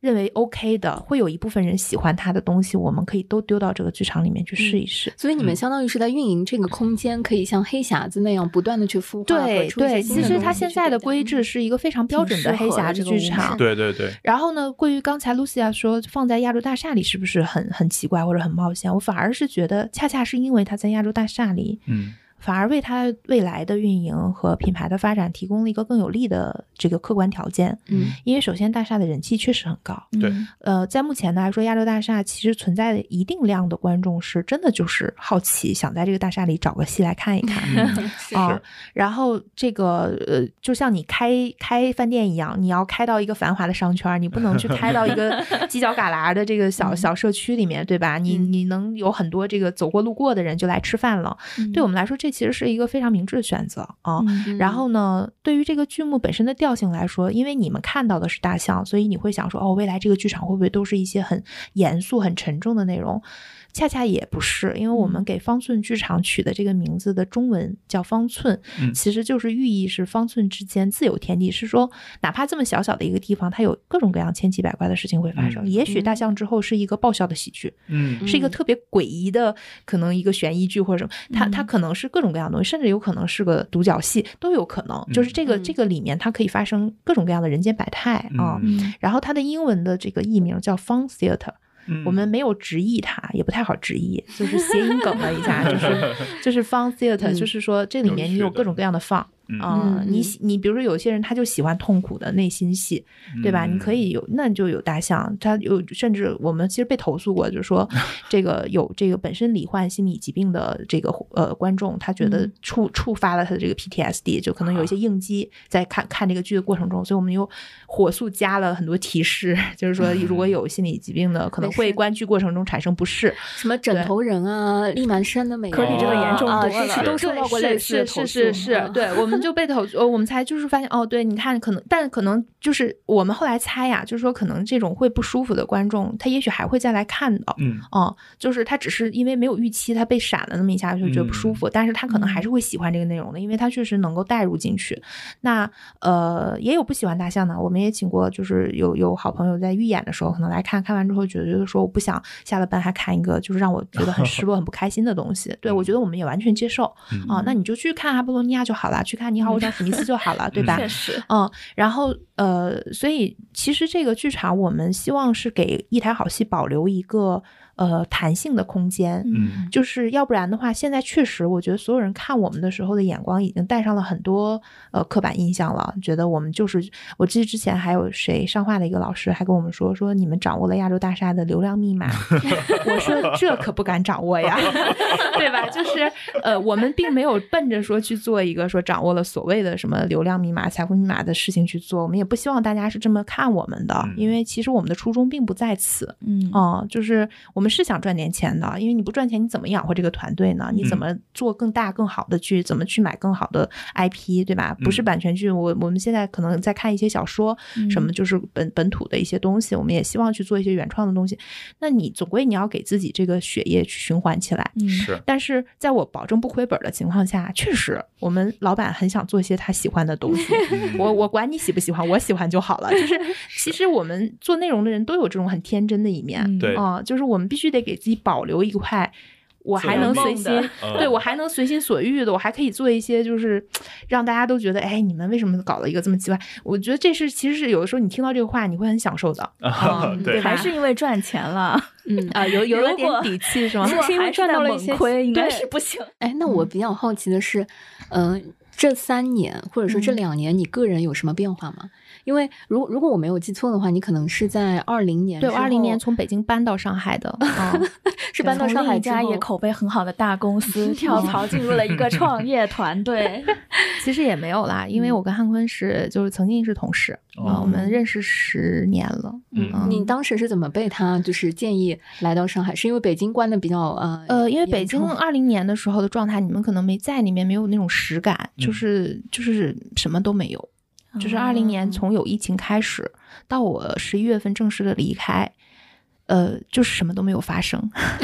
认为 OK 的，会有一部分人喜欢他的东西，我们可以都丢到这个剧场里面去试一试。所以你们嗯相当于是在运营这个空间，可以像黑匣子那样不断的去孵化对对，其实它现在的规制是一个非常标准的黑匣子剧场。对对对，然后呢，关于刚才 Lucia 说放在亚洲大厦里是不是很很奇怪或者很冒险？我反而是觉得，恰恰是因为它在亚洲大厦里，嗯反而为它未来的运营和品牌的发展提供了一个更有利的这个客观条件。嗯因为首先大厦的人气确实很高，对嗯呃，在目前来说，亚洲大厦其实存在的一定量的观众是真的就是好奇，想在这个大厦里找个戏来看一看。[LAUGHS] 啊，然后这个呃，就像你开开饭店一样，你要开到一个繁华的商圈，你不能去开到一个 [LAUGHS] 犄角旮旯的这个小小社区里面，对吧？你嗯你能有很多这个走过路过的人就来吃饭了。对我们来说，这其实是一个非常明智的选择啊。嗯然后呢，对于这个剧目本身的调性来说，因为你们看到的是大象，所以你会想说，哦，未来这个剧场会不会都是一些很严肃、很沉重的内容？恰恰也不是，因为我们给方寸剧场取的这个名字的中文叫方寸，嗯其实就是寓意是方寸之间自有天地，是说哪怕这么小小的一个地方，它有各种各样千奇百怪的事情会发生。嗯也许大象之后是一个爆笑的喜剧，嗯是一个特别诡异的，可能一个悬疑剧或者什么，它它嗯可能是各种各样的东西，甚至有可能是个独角戏，都有可能。就是这个嗯这个里面，它可以发生各种各样的人间百态啊。然后它的英文的这个译名叫 Fun Theater，嗯我们没有直译它，也不太好直译，就是谐音梗了一下，就是 [LAUGHS] 就是 Fun Theater，嗯就是说这里面你有各种各样的放。嗯。啊、嗯你你比如说有些人他就喜欢痛苦的内心戏，对吧？嗯你可以有，那你就有大象，他有甚至我们其实被投诉过，就是说 [LAUGHS] 这个有这个本身罹患心理疾病的这个呃观众，他觉得嗯。触触发了他的这个 PTSD，就可能有一些应激，在看看这个剧的过程中，所以我们又火速加了很多提示，就是说如果有心理疾病的，可能会观剧过程中产生不适。什么枕头人啊、立满山的美人啊，可比这个严重啊多了都受到过类似的是投诉是是是对我们就被投呃，我们才就是发现哦，对，你看可能，但可能就是我们后来猜呀，就是说可能这种会不舒服的观众，他也许还会再来看的，嗯，哦，就是他只是因为没有预期，他被闪了那么一下就觉得不舒服，但是他可能还是会喜欢这个内容的，因为他确实能够带入进去。那呃，也有不喜欢大象的，我们也请过，就是有有好朋友在预演的时候可能来看看完之后觉得就是说我不想下了班还看一个就是让我觉得很失落 [LAUGHS] 很不开心的东西，对我觉得我们也完全接受啊，那你就去看阿波罗尼亚就好了，去看你好，我找史密斯就好了，对吧？确实，嗯，然后呃，所以其实这个剧场我们希望是给一台好戏保留一个。呃，弹性的空间，嗯，就是要不然的话，现在确实，我觉得所有人看我们的时候的眼光已经带上了很多呃刻板印象了，觉得我们就是，我记得之前还有谁上画的一个老师还跟我们说，说你们掌握了亚洲大厦的流量密码，[LAUGHS] 我说这可不敢掌握呀 [LAUGHS] [LAUGHS] 对吧？就是呃，我们并没有奔着说去做一个说掌握了所谓的什么流量密码、财富密码的事情去做，我们也不希望大家是这么看我们的，因为其实我们的初衷并不在此，嗯，啊，就是我。我们是想赚点钱的，因为你不赚钱，你怎么养活这个团队呢？你怎么做更大、更好的剧？怎么去买更好的 IP，对吧？不是版权剧，我我们现在可能在看一些小说，什么就是本本土的一些东西，我们也希望去做一些原创的东西。那你总归你要给自己这个血液去循环起来。是，但是在我保证不亏本的情况下，确实我们老板很想做一些他喜欢的东西。我我管你喜不喜欢，我喜欢就好了。就 [LAUGHS] 是其实我们做内容的人都有这种很天真的一面，对啊，就是我们。必须得给自己保留一块，我还能随心，对我还能随心所欲的，我还可以做一些，就是 [TSK] 让大家都觉得，哎，你们为什么搞了一个这么奇怪？我觉得这是其实是有的时候你听到这个话，你会很享受的，[LAUGHS] 对，还是因为赚钱了，嗯啊，有 [LAUGHS] 有了点底气是吗？是因为赚到了一些亏，应该是不行。哎，那我比较好奇的是，嗯，这三年或者说这两年，你个人有什么变化吗？因为如如果我没有记错的话，你可能是在二零年对二零年从北京搬到上海的 [LAUGHS] [LAUGHS] 是搬到上海一家也口碑很好的大公司 [LAUGHS] 跳槽进入了一个创业团队。其实也没有啦，因为我跟汉坤是就是曾经是同事啊，我们认识十年了。嗯，你当时是怎么被他就是建议来到上海？是因为北京关的比较呃呃，因为北京二零年的时候的状态，你们可能没在里面，没有那种实感，就是就是什么都没有。就是二零年从有疫情开始，到我十一月份正式的离开。呃，就是什么都没有发生，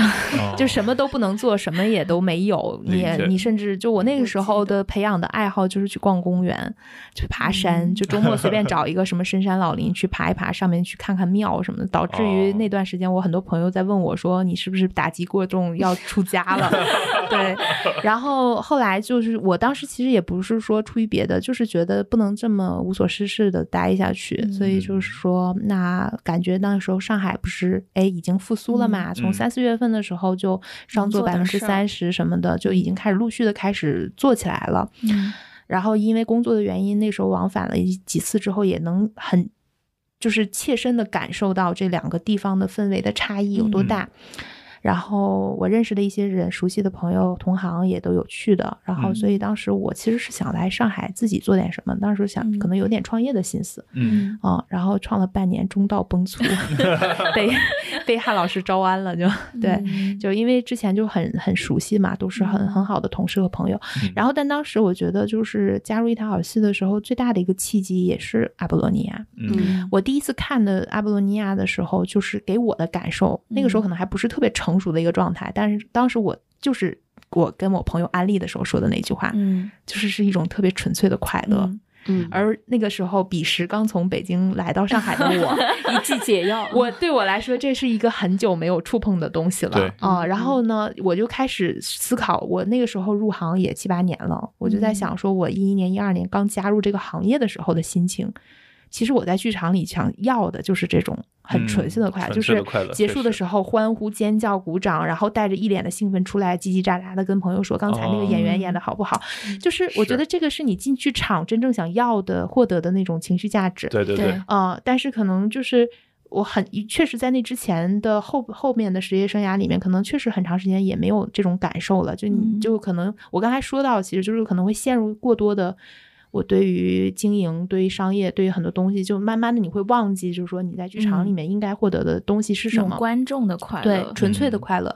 [LAUGHS] 就什么都不能做，什么也都没有。你你甚至就我那个时候的培养的爱好就是去逛公园，去爬山，就周末随便找一个什么深山老林去爬一爬，上面去看看庙什么的。导致于那段时间，我很多朋友在问我说：“你是不是打击过重要出家了？” [LAUGHS] 对。然后后来就是我当时其实也不是说出于别的，就是觉得不能这么无所事事的待下去，所以就是说，那感觉那时候上海不是。哎，已经复苏了嘛？从三四月份的时候就上做百分之三十什么的，就已经开始陆续的开始做起来了。嗯，然后因为工作的原因，那时候往返了几次之后，也能很就是切身的感受到这两个地方的氛围的差异有多大。然后我认识的一些人、熟悉的朋友、同行也都有去的。然后，所以当时我其实是想来上海自己做点什么。当时想可能有点创业的心思，嗯啊，然后创了半年，中道崩殂 [LAUGHS] [LAUGHS] 被被汉老师招安了。就对，就因为之前就很很熟悉嘛，都是很很好的同事和朋友。然后，但当时我觉得就是加入一台好戏的时候，最大的一个契机也是阿波罗尼亚。嗯，我第一次看的阿波罗尼亚的时候，就是给我的感受，那个时候可能还不是特别成。成熟的一个状态，但是当时我就是我跟我朋友安利的时候说的那句话，嗯，就是是一种特别纯粹的快乐，嗯，而那个时候彼时刚从北京来到上海的我，[LAUGHS] 一剂解药，我对我来说这是一个很久没有触碰的东西了啊。然后呢，我就开始思考，我那个时候入行也七八年了，我就在想，说我一一年、一二年刚加入这个行业的时候的心情。其实我在剧场里想要的就是这种很纯粹的快乐，就是结束的时候欢呼、尖叫、鼓掌，然后带着一脸的兴奋出来，叽叽喳喳的跟朋友说刚才那个演员演的好不好。就是我觉得这个是你进剧场真正想要的、获得的那种情绪价值。对对对。啊，但是可能就是我很确实在那之前的后后面的职业生涯里面，可能确实很长时间也没有这种感受了。就你就可能我刚才说到，其实就是可能会陷入过多的。我对于经营、对于商业、对于很多东西，就慢慢的你会忘记，就是说你在剧场里面应该获得的东西是什么？观众的快乐，对，纯粹的快乐。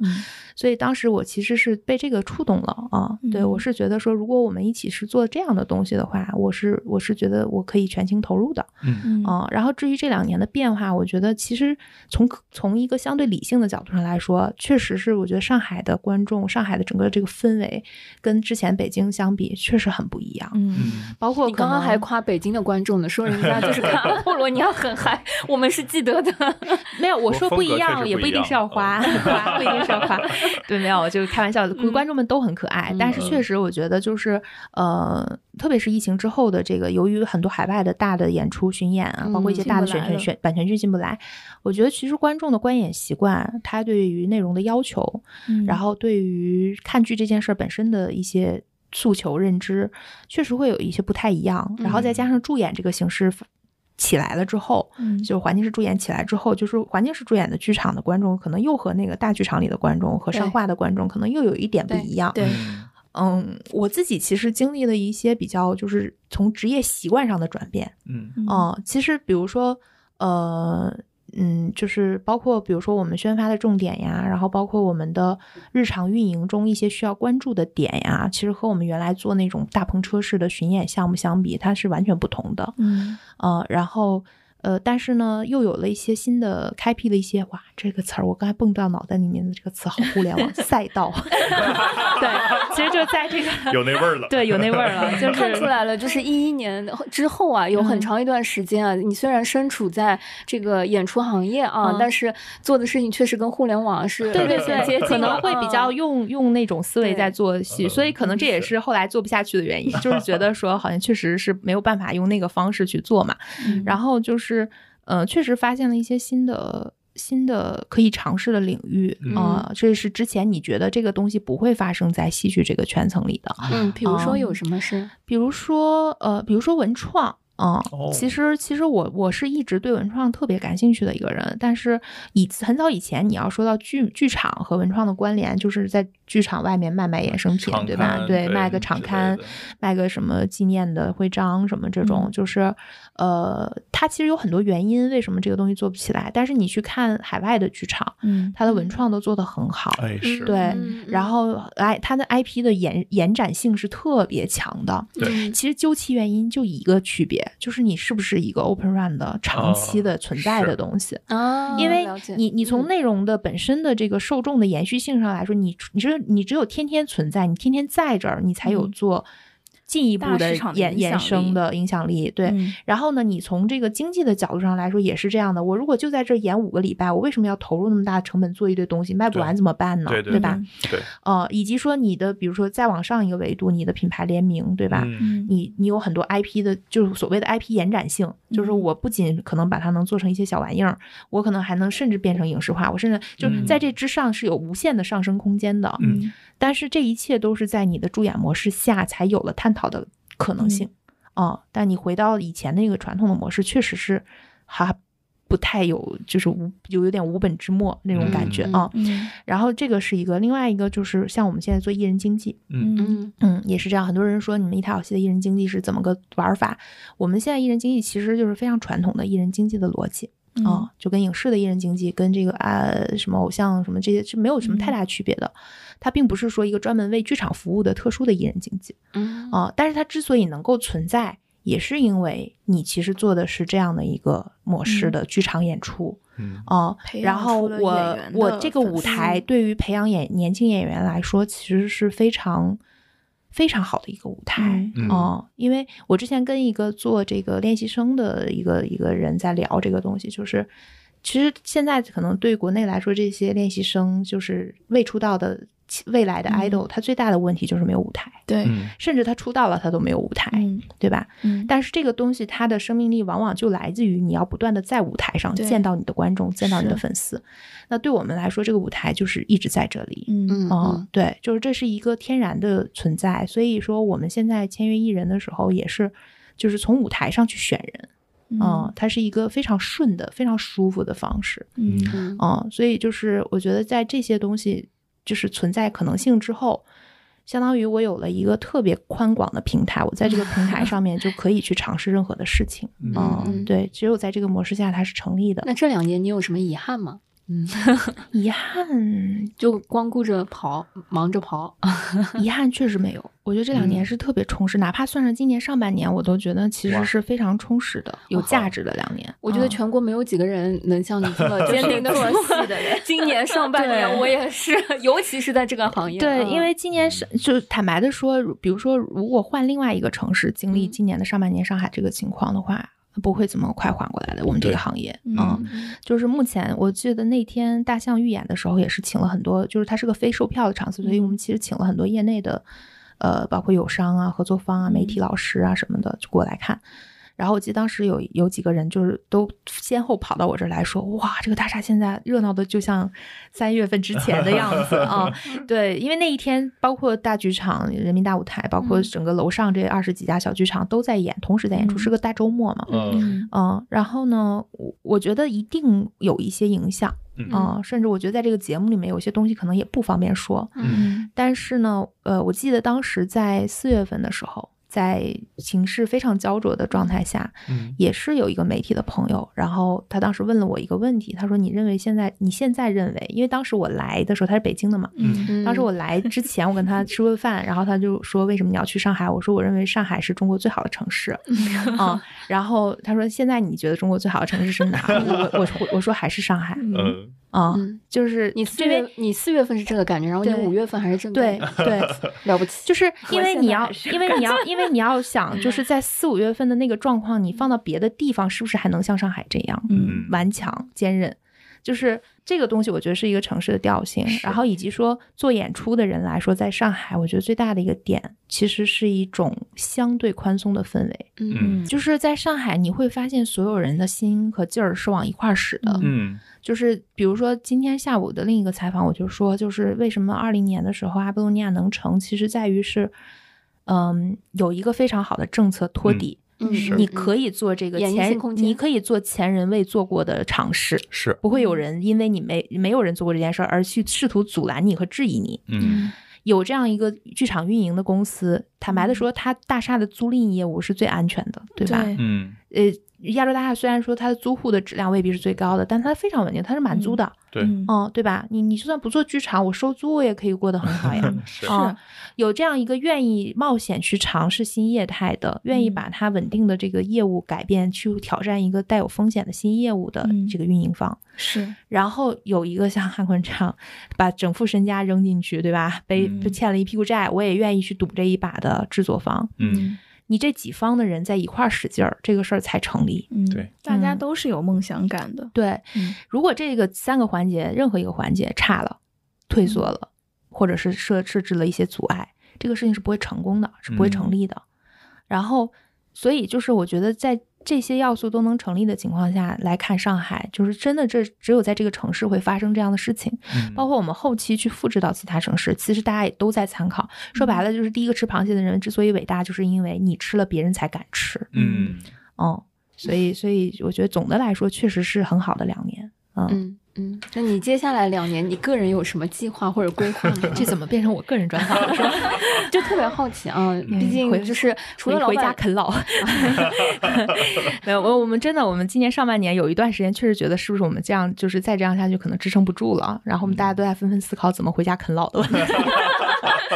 所以当时我其实是被这个触动了啊！对我是觉得说，如果我们一起是做这样的东西的话，我是我是觉得我可以全情投入的，嗯啊。然后至于这两年的变化，我觉得其实从从一个相对理性的角度上来说，确实是我觉得上海的观众，上海的整个这个氛围跟之前北京相比，确实很不一样。嗯，包括你刚刚还夸北京的观众呢，说人家就是看 [LAUGHS] 阿波罗，你要很嗨，我们是记得的。[LAUGHS] 没有，我说不一样，也不一定是要夸，夸不一定是要夸。对，没有，就是开玩笑的。[LAUGHS] 观众们都很可爱，但是确实，我觉得就是，呃，特别是疫情之后的这个，由于很多海外的大的演出巡演啊，包括一些大的选选选版权剧进不来，我觉得其实观众的观演习惯，他对于内容的要求，然后对于看剧这件事本身的一些诉求认知，确实会有一些不太一样。然后再加上助演这个形式。起来了之后，嗯，就环境式助演起来之后，就是环境式助演的剧场的观众，可能又和那个大剧场里的观众和上画的观众，可能又有一点不一样。对，嗯，我自己其实经历了一些比较，就是从职业习惯上的转变。嗯，哦，其实比如说，呃。嗯，就是包括比如说我们宣发的重点呀，然后包括我们的日常运营中一些需要关注的点呀，其实和我们原来做那种大篷车式的巡演项目相比，它是完全不同的。嗯，呃，然后。呃，但是呢，又有了一些新的开辟了一些哇，这个词儿我刚才蹦到脑袋里面的这个词，好互联网赛道。[LAUGHS] 对，其实就在这个 [LAUGHS] 有那味儿了。对，有那味儿了，[LAUGHS] 就是看出来了，就是一一年之后啊，有很长一段时间啊，你虽然身处在这个演出行业啊，但是做的事情确实跟互联网是对对对，可能会比较用用用那种思维在做戏，所以可能这也是后来做不下去的原因，就是觉得说好像确实是没有办法用那个方式去做嘛，然后就是。是，呃，确实发现了一些新的、新的可以尝试的领域啊。这是之前你觉得这个东西不会发生在戏剧这个圈层里的。嗯，比如说有什么事？比如说，呃，比如说文创。嗯，其实其实我我是一直对文创特别感兴趣的一个人，但是以很早以前你要说到剧剧场和文创的关联，就是在剧场外面卖卖衍生品，对吧？对，卖个场刊，卖个什么纪念的徽章什么这种，就是呃，它其实有很多原因，为什么这个东西做不起来？但是你去看海外的剧场，嗯，它的文创都做得很好，哎是，对，然后哎，它的 IP 的延延展性是特别强的，对，其实究其原因就一个区别。就是你是不是一个 open run 的长期的存在的东西啊？因为你你从内容的本身的这个受众的延续性上来说，你你只你只有天天存在，你天天在这儿，你才有做。进一步的衍衍生的影响力，对。然后呢，你从这个经济的角度上来说也是这样的。我如果就在这演五个礼拜，我为什么要投入那么大的成本做一堆东西，卖不完怎么办呢？对吧？对。呃，以及说你的，比如说再往上一个维度，你的品牌联名，对吧？你你有很多 IP 的，就是所谓的 IP 延展性，就是我不仅可能把它能做成一些小玩意儿，我可能还能甚至变成影视化，我甚至就在这之上是有无限的上升空间的。嗯。但是这一切都是在你的助演模式下才有了探讨的可能性啊！但你回到以前那个传统的模式，确实是还不太有，就是无有有点无本之末那种感觉啊。然后这个是一个，另外一个就是像我们现在做艺人经济，嗯嗯嗯，也是这样。很多人说你们一台好戏的艺人经济是怎么个玩法？我们现在艺人经济其实就是非常传统的艺人经济的逻辑。啊，就跟影视的艺人经济，跟这个啊什么偶像什么这些是没有什么太大区别的。它并不是说一个专门为剧场服务的特殊的艺人经济。嗯啊，但是它之所以能够存在，也是因为你其实做的是这样的一个模式的剧场演出。嗯啊，然后我我这个舞台对于培养演年轻演员来说，其实是非常。非常好的一个舞台嗯，因为我之前跟一个做这个练习生的一个一个人在聊这个东西，就是其实现在可能对国内来说，这些练习生就是未出道的。未来的 idol，他最大的问题就是没有舞台，对，甚至他出道了，他都没有舞台，对吧？嗯，但是这个东西它的生命力往往就来自于你要不断的在舞台上见到你的观众，见到你的粉丝。那对我们来说，这个舞台就是一直在这里，嗯嗯，对，就是这是一个天然的存在。所以说，我们现在签约艺人的时候，也是就是从舞台上去选人，嗯，它是一个非常顺的、非常舒服的方式，嗯嗯，所以就是我觉得在这些东西。就是存在可能性之后，相当于我有了一个特别宽广的平台，我在这个平台上面就可以去尝试任何的事情。[LAUGHS] 嗯，对，只有在这个模式下它是成立的。那这两年你有什么遗憾吗？嗯，[LAUGHS] 遗憾就光顾着跑，忙着跑。[LAUGHS] 遗憾确实没有，我觉得这两年是特别充实，哪怕算上今年上半年，我都觉得其实是非常充实的、有价值的两年。我觉得全国没有几个人能像你这么 [LAUGHS] 坚定的做戏的人。今年上半年我也是，尤其是在这个行业。对，因为今年是就坦白的说，比如说如果换另外一个城市经历今年的上半年上海这个情况的话。不会怎么快缓过来的，我们这个行业嗯，就是目前我记得那天大象预演的时候，也是请了很多，就是它是个非售票的场次，所以我们其实请了很多业内的，呃，包括友商啊、合作方啊、媒体老师啊什么的，就过来看。然后我记得当时有有几个人就是都先后跑到我这儿来说，哇，这个大厦现在热闹的就像三月份之前的样子 [LAUGHS] 啊！对，因为那一天包括大剧场、人民大舞台，包括整个楼上这二十几家小剧场都在演，同时在演出，是个大周末嘛。嗯嗯。然后呢，我我觉得一定有一些影响啊，甚至我觉得在这个节目里面有些东西可能也不方便说。嗯。但是呢，呃，我记得当时在四月份的时候。在情势非常焦灼的状态下，嗯，也是有一个媒体的朋友，然后他当时问了我一个问题，他说：“你认为现在你现在认为，因为当时我来的时候他是北京的嘛，嗯，当时我来之前我跟他吃过饭，然后他就说为什么你要去上海？我说我认为上海是中国最好的城市，[LAUGHS] 啊，然后他说现在你觉得中国最好的城市是哪？我我说还是上海，嗯。”啊，就是你四月，你四月份是这个感觉，然后你五月份还是这个感觉对对，[LAUGHS] 了不起，就是因为你要，[LAUGHS] 因为你要，因为你要想，就是在四五月份的那个状况，你放到别的地方，是不是还能像上海这样，嗯，顽强坚韧？就是这个东西，我觉得是一个城市的调性。然后以及说做演出的人来说，在上海，我觉得最大的一个点，其实是一种相对宽松的氛围。嗯，就是在上海，你会发现所有人的心和劲儿是往一块儿使的。嗯。就是比如说今天下午的另一个采访，我就说，就是为什么二零年的时候阿波罗尼亚能成，其实在于是，嗯，有一个非常好的政策托底，嗯，你可以做这个前，你可以做前人未做过的尝试，是不会有人因为你没没有人做过这件事儿而去试图阻拦你和质疑你，嗯，有这样一个剧场运营的公司，坦白的说，它大厦的租赁业务是最安全的，对吧？嗯，呃。亚洲大厦虽然说它的租户的质量未必是最高的，但它非常稳定，它是满租的。对，嗯，对吧？你你就算不做剧场，我收租我也可以过得很好呀。[LAUGHS] 是，有这样一个愿意冒险去尝试新业态的，愿意把它稳定的这个业务改变，去挑战一个带有风险的新业务的这个运营方。是，然后有一个像汉坤这样，把整副身家扔进去，对吧？背欠了一屁股债，我也愿意去赌这一把的制作方。嗯。你这几方的人在一块儿使劲儿，这个事儿才成立。嗯，对，大家都是有梦想感的。对，如果这个三个环节任何一个环节差了、退缩了，或者是设设置了一些阻碍，这个事情是不会成功的，是不会成立的。然后，所以就是我觉得在。这些要素都能成立的情况下来看，上海就是真的，这只有在这个城市会发生这样的事情。包括我们后期去复制到其他城市，其实大家也都在参考。说白了，就是第一个吃螃蟹的人之所以伟大，就是因为你吃了，别人才敢吃。嗯，哦，所以，所以我觉得总的来说，确实是很好的两年。嗯。嗯，那你接下来两年，你个人有什么计划或者规划吗？[LAUGHS] 这怎么变成我个人专访了？是吧？就特别好奇啊，毕竟就是除了回家啃老，[LAUGHS] 没有我我们真的，我们今年上半年有一段时间确实觉得，是不是我们这样就是再这样下去可能支撑不住了？然后我们大家都在纷纷思考怎么回家啃老的问题。[LAUGHS]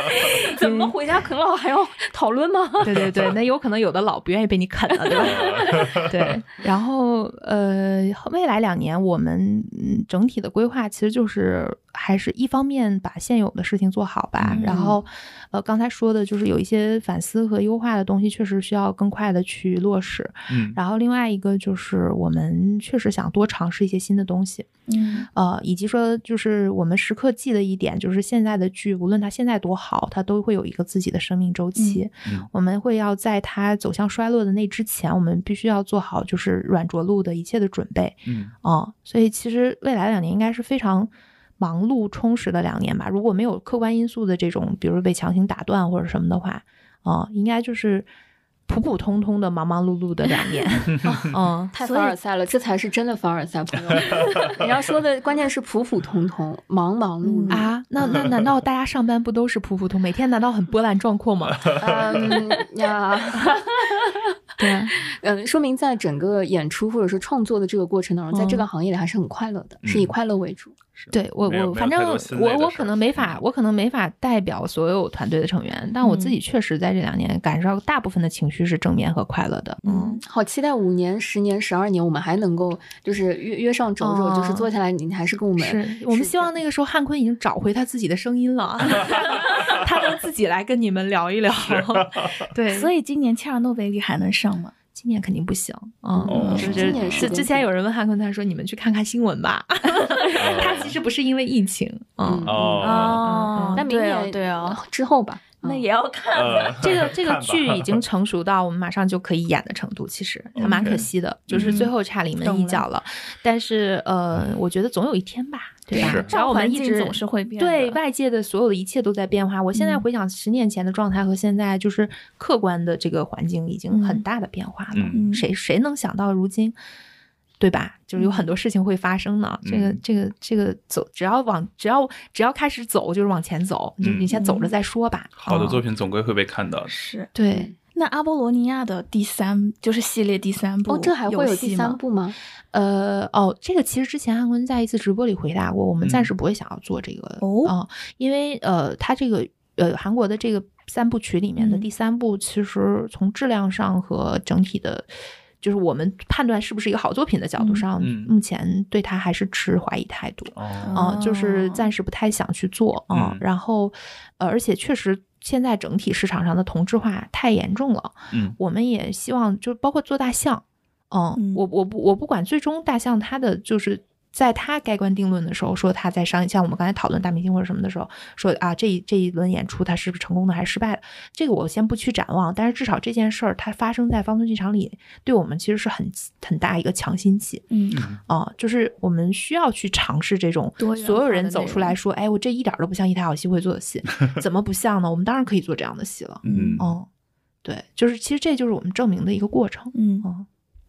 [LAUGHS] 怎么回家啃老还要讨论吗？[LAUGHS] 对对对，[LAUGHS] 那有可能有的老不愿意被你啃了，对吧？对。然后呃，未来两年我们整体的规划其实就是还是一方面把现有的事情做好吧，然后呃刚才说的就是有一些反思和优化的东西，确实需要更快的去落实。嗯。然后另外一个就是我们确实想多尝试一些新的东西。嗯。呃，以及说就是我们时刻记得一点，就是现在的剧，无论它现在多好，它都会有一个自己的生命周期。嗯。我们会要在它走向衰落的那之前，我们必须要做好就是软着陆的一切的准备。嗯。哦，所以其实未来两年应该是非常。忙碌充实的两年吧，如果没有客观因素的这种，比如被强行打断或者什么的话，啊，应该就是普普通通的忙忙碌碌的两年，[LAUGHS] 嗯，太凡尔赛了，这才是真的凡尔赛朋友。[LAUGHS] 你要说的关键是普普通通、忙忙碌碌啊？那那难道大家上班不都是普普通？每天难道很波澜壮阔吗？[LAUGHS] 嗯呀，对，嗯，说明在整个演出或者是创作的这个过程当中，在这个行业里还是很快乐的，是以快乐为主。对我我反正我我可能没法我可能没法代表所有团队的成员，但我自己确实在这两年感受到大部分的情绪是正面和快乐的。嗯，好期待五年、十年、十二年，我们还能够就是约约上周周，就是坐下来，你还是跟我们。是我们希望那个时候汉坤已经找回他自己的声音了，[LAUGHS] 他能自己来跟你们聊一聊。对，所以今年切尔诺贝利还能上吗？今年肯定不行，嗯，就是之之前有人问汉坤，他说你们去看看新闻吧。[LAUGHS] 他其实不是因为疫情，嗯。哦，那明年对啊。之后吧。那也要看，[LAUGHS] 这个 [LAUGHS] 这个剧已经成熟到我们马上就可以演的程度，其实还蛮可惜的，就是最后差临门一脚了。但是呃，我觉得总有一天吧，对吧？只要我们一直总是会变，对外界的所有的一切都在变化。我现在回想十年前的状态和现在，就是客观的这个环境已经很大的变化了。谁谁能想到如今？对吧？就是有很多事情会发生呢。这个、这个、这个走，只要往，只要只要开始走，就是往前走。就你先走着再说吧。好的作品总归会被看到。是对。那阿波罗尼亚的第三就是系列第三部，哦，这还会有第三部吗？呃，哦，这个其实之前汉坤在一次直播里回答过，我们暂时不会想要做这个哦，因为呃，他这个呃韩国的这个三部曲里面的第三部，其实从质量上和整体的。就是我们判断是不是一个好作品的角度上，目前对他还是持怀疑态度，啊，就是暂时不太想去做啊。然后，呃，而且确实现在整体市场上的同质化太严重了，嗯，我们也希望就包括做大象，嗯，我我不我不管最终大象它的就是。在他盖棺定论的时候，说他在商像我们刚才讨论大明星或者什么的时候，说啊这一这一轮演出他是不是成功的还是失败的？这个我先不去展望，但是至少这件事儿它发生在方村剧场里，对我们其实是很很大一个强心剂。嗯啊，就是我们需要去尝试这种所有人走出来说，哎，我这一点都不像一台好戏会做的戏，[LAUGHS] 怎么不像呢？我们当然可以做这样的戏了。嗯哦，对，就是其实这就是我们证明的一个过程。嗯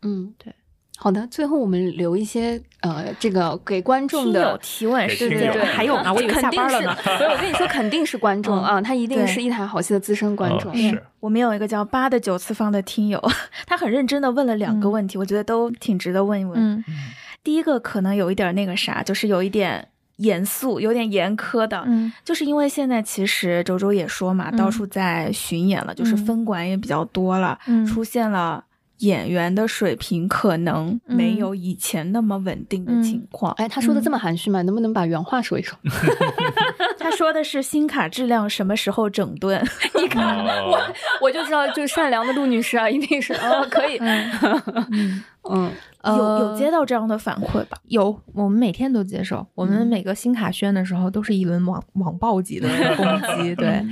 嗯，对。好的，最后我们留一些呃，这个给观众的提问，对对对，还有呢，[LAUGHS] 我以为下班了呢。所以 [LAUGHS] 我跟你说，肯定是观众啊，他一定是一台好戏的资深观众。是。我们有一个叫八的九次方的听友，[LAUGHS] 他很认真的问了两个问题，我觉得都挺值得问一问。第一个可能有一点那个啥，就是有一点严肃，有点严苛的，就是因为现在其实周周也说嘛，到处在巡演了，就是分管也比较多了，出现了。演员的水平可能没有以前那么稳定的情况。哎，他说的这么含蓄吗？能不能把原话说一说？[LAUGHS] 他说的是新卡质量什么时候整顿？[LAUGHS] 你看我，我就知道，就善良的陆女士啊，一定是哦，[LAUGHS] 可以。嗯，有有接到这样的反馈吧？有，我们每天都接受。我们每个新卡宣的时候，都是一轮网网暴级的攻击。对，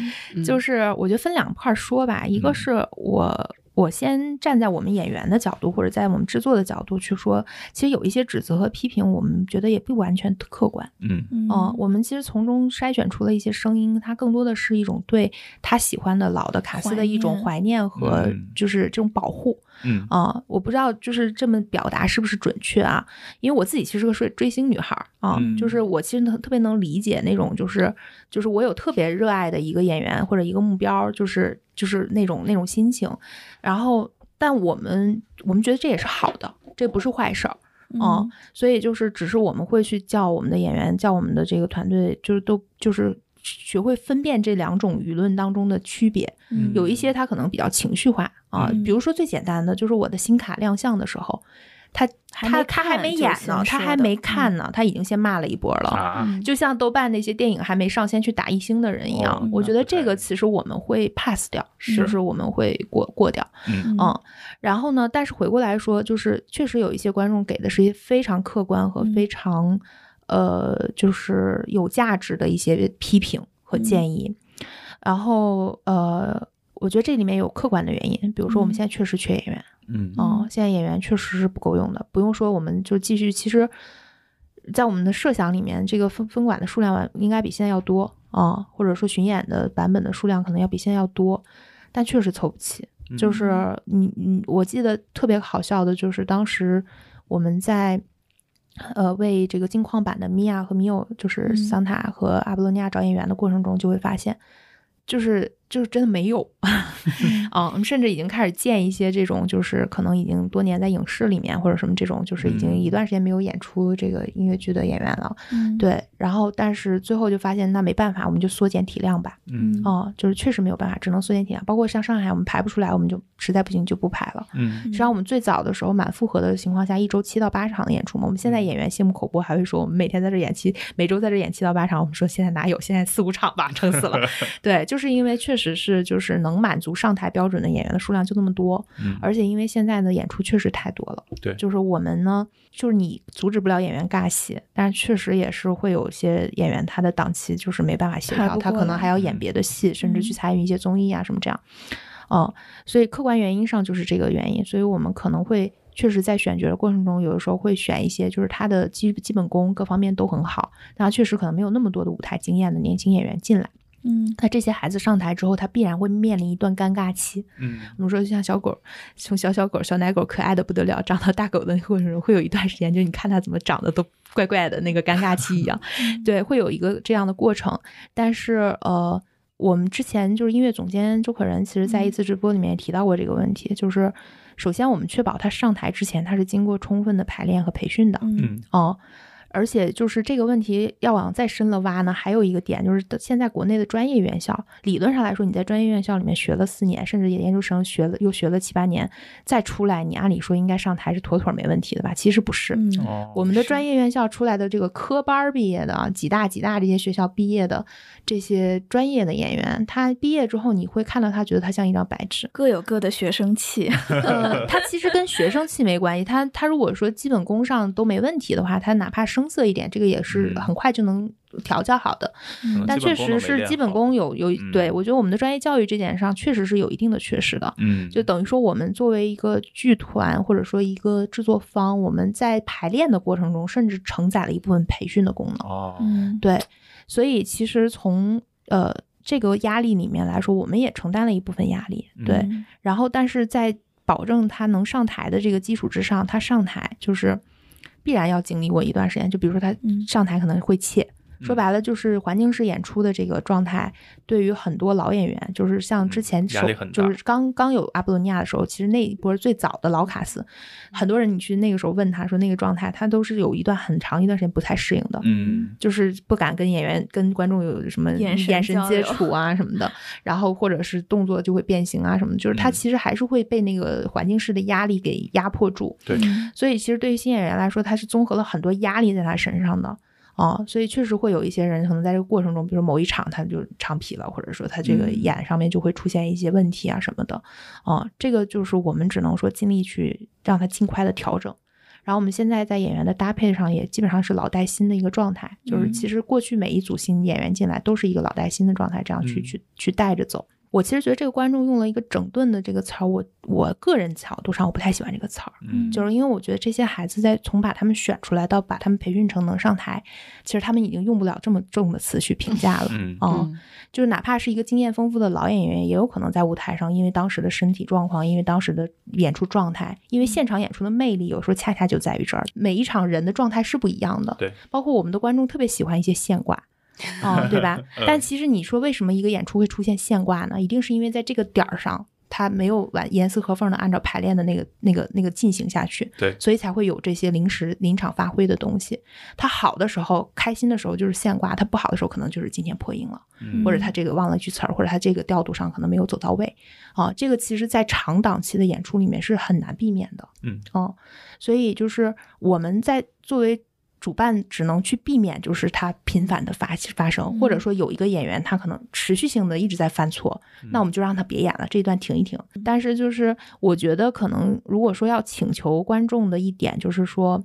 就是我觉得分两块说吧，一个是我。我先站在我们演员的角度，或者在我们制作的角度去说，其实有一些指责和批评，我们觉得也不完全客观。嗯嗯，我们其实从中筛选出了一些声音，它更多的是一种对他喜欢的老的卡斯的一种怀念和就是这种保护。嗯啊，我不知道就是这么表达是不是准确啊？因为我自己其实是个追追星女孩啊，就是我其实特别能理解那种就是就是我有特别热爱的一个演员或者一个目标，就是就是那种那种心情。然后，但我们我们觉得这也是好的，这不是坏事儿啊。所以就是只是我们会去叫我们的演员，叫我们的这个团队，就是都就是学会分辨这两种舆论当中的区别。有一些他可能比较情绪化。啊，比如说最简单的就是我的新卡亮相的时候，他他他还没演呢，他还没看呢，他已经先骂了一波了，就像豆瓣那些电影还没上先去打一星的人一样。我觉得这个其实我们会 pass 掉，就是我们会过过掉。嗯，然后呢，但是回过来说，就是确实有一些观众给的是一些非常客观和非常呃，就是有价值的一些批评和建议，然后呃。我觉得这里面有客观的原因，比如说我们现在确实缺演员，嗯，哦，现在演员确实是不够用的。不用说，我们就继续。其实，在我们的设想里面，这个分分管的数量应该比现在要多啊，或者说巡演的版本的数量可能要比现在要多，但确实凑不齐。就是你你，我记得特别好笑的就是当时我们在呃为这个金矿版的米娅和米欧，就是桑塔和阿波罗尼亚找演员的过程中，就会发现，就是。就是真的没有，嗯，[LAUGHS] 我们甚至已经开始建一些这种，就是可能已经多年在影视里面或者什么这种，就是已经一段时间没有演出这个音乐剧的演员了，对。然后，但是最后就发现那没办法，我们就缩减体量吧，嗯，哦，就是确实没有办法，只能缩减体量。包括像上海，我们排不出来，我们就实在不行就不排了。嗯，实际上我们最早的时候满负荷的情况下，一周七到八场的演出嘛。我们现在演员谢幕口播还会说，我们每天在这演七，每周在这演七到八场。我们说现在哪有，现在四五场吧，撑死了。[LAUGHS] 对，就是因为确实。只是就是能满足上台标准的演员的数量就那么多，而且因为现在的演出确实太多了，对，就是我们呢，就是你阻止不了演员尬戏，但是确实也是会有些演员他的档期就是没办法协调，他可能还要演别的戏，甚至去参与一些综艺啊什么这样，哦，所以客观原因上就是这个原因，所以我们可能会确实在选角的过程中，有的时候会选一些就是他的基基本功各方面都很好，但确实可能没有那么多的舞台经验的年轻演员进来。嗯，那这些孩子上台之后，他必然会面临一段尴尬期。嗯，我们说就像小狗，从小小狗、小奶狗可爱的不得了，长到大狗的过程中，会有一段时间，就你看它怎么长得都怪怪的那个尴尬期一样。[LAUGHS] 对，会有一个这样的过程。但是呃，我们之前就是音乐总监周可人，其实在一次直播里面提到过这个问题，就是首先我们确保他上台之前，他是经过充分的排练和培训的。嗯，哦。而且就是这个问题要往再深了挖呢，还有一个点就是现在国内的专业院校，理论上来说，你在专业院校里面学了四年，甚至研究生学了又学了七八年，再出来，你按理说应该上台是妥妥没问题的吧？其实不是，我们的专业院校出来的这个科班毕业的，几大几大这些学校毕业的这些专业的演员，他毕业之后你会看到他觉得他像一张白纸，各有各的学生气。[LAUGHS] 呃，他其实跟学生气没关系，他他如果说基本功上都没问题的话，他哪怕生涩一点，这个也是很快就能调教好的。但确实是基本功有有，对我觉得我们的专业教育这点上确实是有一定的缺失的。嗯，就等于说我们作为一个剧团或者说一个制作方，我们在排练的过程中，甚至承载了一部分培训的功能。哦，对，所以其实从呃这个压力里面来说，我们也承担了一部分压力。对，然后但是在保证他能上台的这个基础之上，他上台就是。必然要经历过一段时间，就比如说他上台可能会怯。说白了就是环境式演出的这个状态，对于很多老演员，就是像之前首就是刚刚有阿波罗尼亚的时候，其实那一波最早的老卡斯，很多人你去那个时候问他说那个状态，他都是有一段很长一段时间不太适应的，嗯，就是不敢跟演员跟观众有什么眼神接触啊什么的，[LAUGHS] 然后或者是动作就会变形啊什么，就是他其实还是会被那个环境式的压力给压迫住，对，所以其实对于新演员来说，他是综合了很多压力在他身上的。哦，所以确实会有一些人可能在这个过程中，比如某一场他就唱皮了，或者说他这个眼上面就会出现一些问题啊什么的。啊，这个就是我们只能说尽力去让他尽快的调整。然后我们现在在演员的搭配上也基本上是老带新的一个状态，就是其实过去每一组新演员进来都是一个老带新的状态，这样去去去带着走。我其实觉得这个观众用了一个整顿的这个词儿，我我个人角度上我不太喜欢这个词儿，嗯，就是因为我觉得这些孩子在从把他们选出来到把他们培训成能上台，其实他们已经用不了这么重的词去评价了，[LAUGHS] 嗯，就是哪怕是一个经验丰富的老演员，也有可能在舞台上，因为当时的身体状况，因为当时的演出状态，因为现场演出的魅力有时候恰恰就在于这儿，每一场人的状态是不一样的，对，包括我们的观众特别喜欢一些现挂。[LAUGHS] 哦，对吧？但其实你说为什么一个演出会出现现挂呢？一定是因为在这个点儿上，它没有完严丝合缝的按照排练的那个、那个、那个进行下去，对，所以才会有这些临时临场发挥的东西。它好的时候、开心的时候就是现挂，它不好的时候可能就是今天破音了，或者他这个忘了句词儿，或者他这个调度上可能没有走到位。啊，这个其实，在长档期的演出里面是很难避免的。嗯，哦，所以就是我们在作为。主办只能去避免，就是他频繁的发发生，或者说有一个演员他可能持续性的一直在犯错，那我们就让他别演了，这一段停一停。但是就是我觉得可能如果说要请求观众的一点，就是说，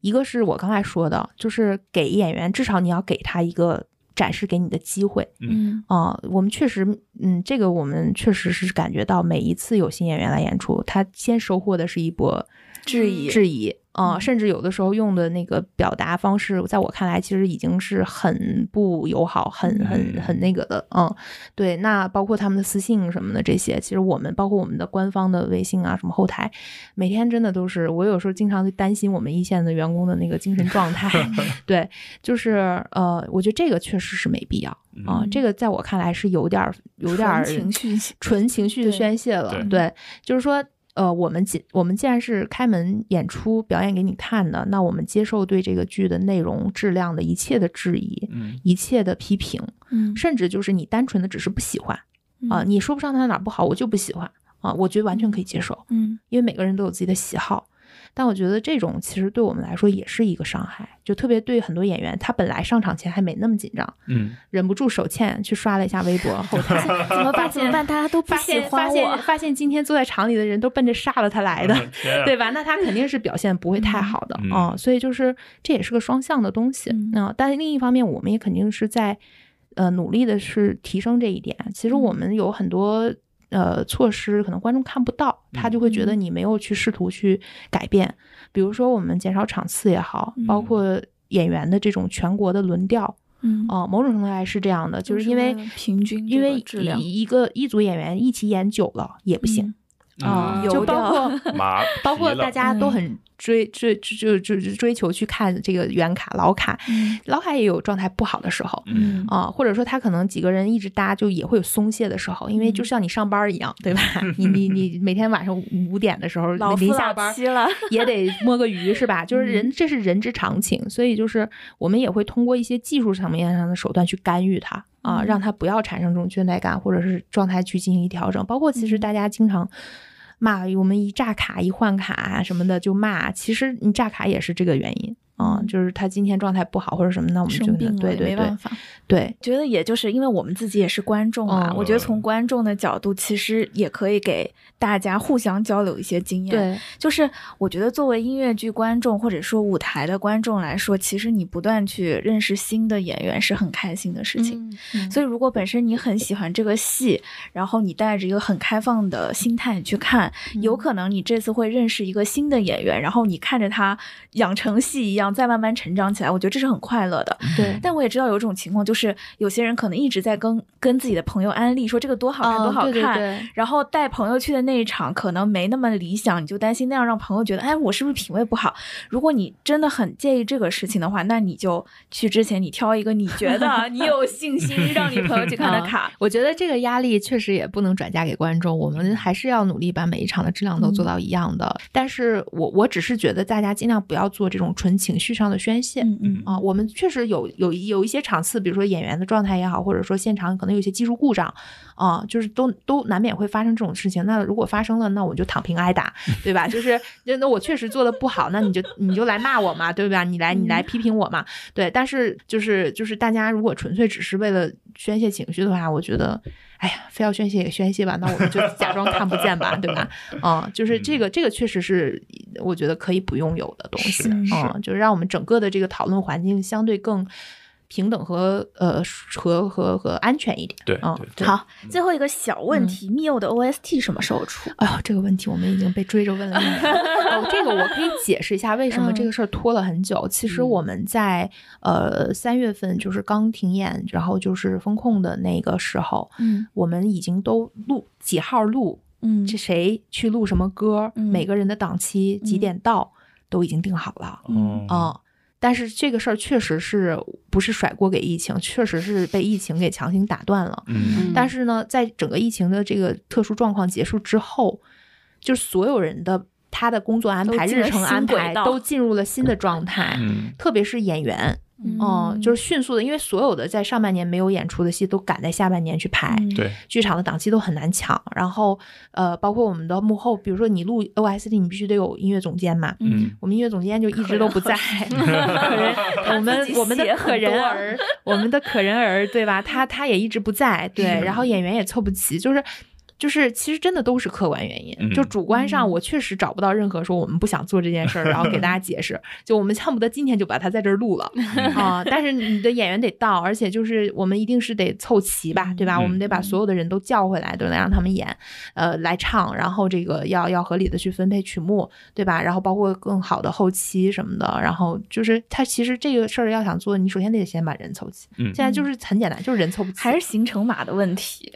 一个是我刚才说的，就是给演员至少你要给他一个展示给你的机会。嗯啊，我们确实，嗯，这个我们确实是感觉到每一次有新演员来演出，他先收获的是一波质疑，质疑。嗯，甚至有的时候用的那个表达方式，在我看来，其实已经是很不友好、很很很那个的。嗯，对。那包括他们的私信什么的这些，其实我们包括我们的官方的微信啊，什么后台，每天真的都是，我有时候经常担心我们一线的员工的那个精神状态。[LAUGHS] 对，就是呃，我觉得这个确实是没必要啊。这个在我看来是有点有点情绪纯情绪的宣泄了。对，就是说。呃，我们既我们既然是开门演出表演给你看的，那我们接受对这个剧的内容质量的一切的质疑，嗯，一切的批评，嗯，甚至就是你单纯的只是不喜欢，啊，你说不上它哪不好，我就不喜欢啊，我觉得完全可以接受，嗯，因为每个人都有自己的喜好。但我觉得这种其实对我们来说也是一个伤害，就特别对很多演员，他本来上场前还没那么紧张，嗯，忍不住手欠去刷了一下微博，[LAUGHS] 后台怎么办？怎么办？大家都不喜欢我，发现发现今天坐在场里的人都奔着杀了他来的，对吧？那他肯定是表现不会太好的啊，所以就是这也是个双向的东西啊。但另一方面，我们也肯定是在呃努力的是提升这一点。其实我们有很多。呃，措施可能观众看不到，他就会觉得你没有去试图去改变。比如说，我们减少场次也好，包括演员的这种全国的轮调，嗯，哦，某种程度来是这样的，就是因为平均，因为一个一组演员一起演久了也不行啊，就包括 [LAUGHS] 包括大家都很。追追就就就追求去看这个原卡老卡，老卡也有状态不好的时候，啊，或者说他可能几个人一直搭就也会有松懈的时候，因为就像你上班一样，对吧？你你你每天晚上五点的时候临下班了也得摸个鱼是吧？[LAUGHS] 就是人这是人之常情，所以就是我们也会通过一些技术层面上的手段去干预他啊，让他不要产生这种倦怠感或者是状态去进行一调整，包括其实大家经常。骂我们一炸卡一换卡什么的就骂，其实你炸卡也是这个原因。嗯，就是他今天状态不好或者什么，那我们就对对对，对，觉得也就是因为我们自己也是观众啊，我觉得从观众的角度，其实也可以给大家互相交流一些经验。对，就是我觉得作为音乐剧观众或者说舞台的观众来说，其实你不断去认识新的演员是很开心的事情。所以如果本身你很喜欢这个戏，然后你带着一个很开放的心态去看，有可能你这次会认识一个新的演员，然后你看着他养成戏一样。再慢慢成长起来，我觉得这是很快乐的。对，但我也知道有一种情况，就是有些人可能一直在跟跟自己的朋友安利说这个多好看，多好看。然后带朋友去的那一场可能没那么理想，你就担心那样让朋友觉得，哎，我是不是品味不好？如果你真的很介意这个事情的话，那你就去之前你挑一个你觉得 [LAUGHS] 你有信心让你朋友去看的卡。我觉得这个压力确实也不能转嫁给观众，我们还是要努力把每一场的质量都做到一样的。但是我我只是觉得大家尽量不要做这种纯情。绪上的宣泄，嗯嗯。啊，我们确实有有有一些场次，比如说演员的状态也好，或者说现场可能有些技术故障，啊，就是都都难免会发生这种事情。那如果发生了，那我就躺平挨打，[LAUGHS] 对吧？就是那我确实做的不好，那你就你就来骂我嘛，对吧？你来你来批评我嘛，对。但是就是就是大家如果纯粹只是为了宣泄情绪的话，我觉得。哎呀，非要宣泄也宣泄吧，那我们就 [LAUGHS] 假装看不见吧，对吧？嗯，就是这个，这个确实是我觉得可以不用有的东西，嗯，就是让我们整个的这个讨论环境相对更。平等和呃和和和安全一点，对，嗯，好，最后一个小问题，Miu 的 OST 什么时候出？哎呦，这个问题我们已经被追着问了。哦，这个我可以解释一下为什么这个事儿拖了很久。其实我们在呃三月份就是刚停演，然后就是风控的那个时候，嗯，我们已经都录几号录，嗯，这谁去录什么歌，每个人的档期几点到都已经定好了，嗯啊。但是这个事儿确实是不是甩锅给疫情，确实是被疫情给强行打断了。嗯，但是呢，在整个疫情的这个特殊状况结束之后，就所有人的他的工作安排、日程安排都进入了新的状态，特别是演员。嗯，就是迅速的，因为所有的在上半年没有演出的戏都赶在下半年去拍，对，剧场的档期都很难抢。然后，呃，包括我们的幕后，比如说你录 OST，你必须得有音乐总监嘛，嗯，我们音乐总监就一直都不在，[LAUGHS] [LAUGHS] 我们我们的可人儿，我们的可人儿，对吧？他他也一直不在，对，然后演员也凑不齐，就是。就是其实真的都是客观原因，就主观上我确实找不到任何说我们不想做这件事儿，然后给大家解释，[LAUGHS] 就我们恨不得今天就把它在这儿录了 [LAUGHS] 啊。但是你的演员得到，而且就是我们一定是得凑齐吧，对吧？我们得把所有的人都叫回来，都能让他们演，呃，来唱，然后这个要要合理的去分配曲目，对吧？然后包括更好的后期什么的，然后就是他其实这个事儿要想做，你首先得先把人凑齐。现在就是很简单，就是人凑不齐，还是行程码的问题。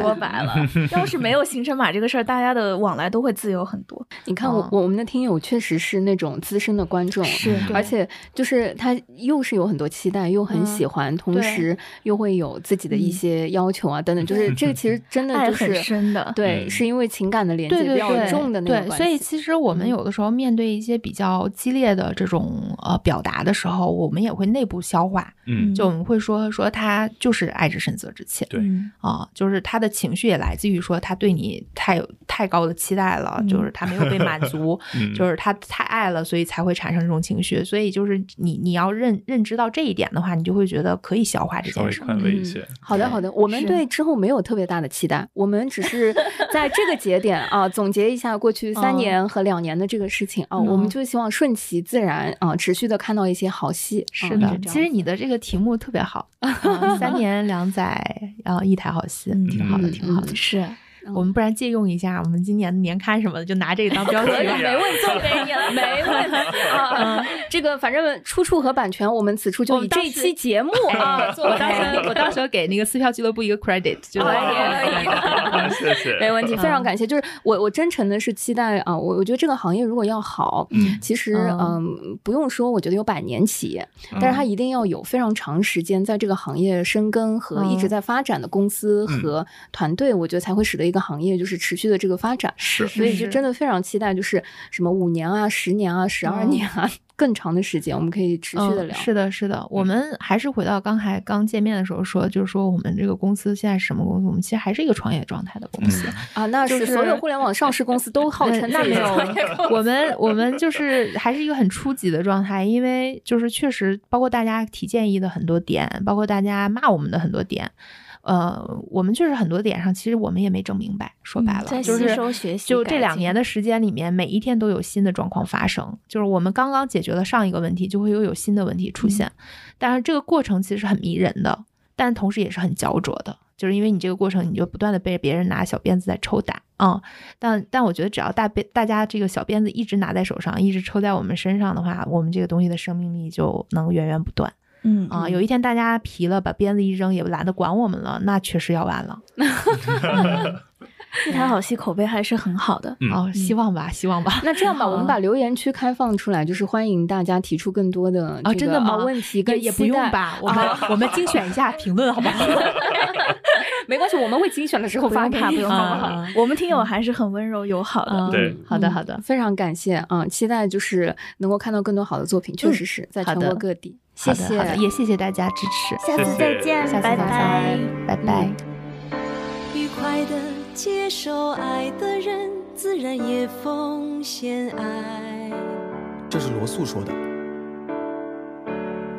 说白了，[LAUGHS] [LAUGHS] 要是没有行程码这个事儿，大家的往来都会自由很多。你看，我我们的听友确实是那种资深的观众，是，而且就是他又是有很多期待，又很喜欢，同时又会有自己的一些要求啊等等。就是这个其实真的就是深的，对，是因为情感的连接比较重的那种关系。所以其实我们有的时候面对一些比较激烈的这种呃表达的时候，我们也会内部消化。嗯，就我们会说说他就是爱之深责之切。对，啊，就是他的情绪也来自于说他对你太有太高的期待了，就是他没有被满足，[LAUGHS] 就是他太爱了，所以才会产生这种情绪。所以就是你你要认认知到这一点的话，你就会觉得可以消化这件事。宽慰一些。好的，好的，我们对之后没有特别大的期待，我们只是 [LAUGHS] 在这个节点啊，总结一下过去三年和两年的这个事情啊，我们就希望顺其自然啊，持续的看到一些好戏。是的，其实你的这个题目特别好，[LAUGHS] 三年两载，然后一台好戏，挺好的，挺好的，是。我们不然借用一下我们今年的年刊什么的，就拿这个当标题，[LAUGHS] 没问题，[LAUGHS] 送给你了，没问题啊。这个反正出处和版权，我们此处就以这期节目啊，我到时候我到时候给那个撕票俱乐部一个 credit，就 [LAUGHS] 谢谢，没问题，非常感谢。就是我我真诚的是期待啊，我我觉得这个行业如果要好，其实嗯不用说，我觉得有百年企业，但是它一定要有非常长时间在这个行业深耕和一直在发展的公司和团队，我觉得才会使得。一个行业就是持续的这个发展，是，所以就真的非常期待，就是什么五年啊、十年啊、十二年啊，更长的时间，我们可以持续的聊。是的，是的，我们还是回到刚才刚见面的时候说，就是说我们这个公司现在是什么公司？我们其实还是一个创业状态的公司啊。那是所有互联网上市公司都号称那没有，我们我们就是还是一个很初级的状态，因为就是确实包括大家提建议的很多点，包括大家骂我们的很多点。呃，我们确实很多点上，其实我们也没整明白。说白了，就是就这两年的时间里面，每一天都有新的状况发生。就是我们刚刚解决了上一个问题，就会又有新的问题出现。但是这个过程其实很迷人的，但同时也是很焦灼的。就是因为你这个过程，你就不断的被别人拿小鞭子在抽打啊。但但我觉得，只要大被大家这个小鞭子一直拿在手上，一直抽在我们身上的话，我们这个东西的生命力就能源源不断。嗯啊，有一天大家皮了，把鞭子一扔，也懒得管我们了，那确实要完了。[LAUGHS] 一台好戏口碑还是很好的，哦，希望吧，希望吧。[LAUGHS] 那这样吧，我们把留言区开放出来，就是欢迎大家提出更多的啊，真的吗？问题跟也不用吧，我们我们精选一下 [LAUGHS] 评论，好不好？没关系，我们会精选的时候发给你，好不好？我们听友还是很温柔友好的，对，好的好的，非常感谢啊！期待就是能够看到更多好的作品，确实是在全国各地。谢谢，也谢谢大家支持，下次再见，拜拜，拜拜。愉快的接受爱的人，自然也奉献爱。这是罗素说的。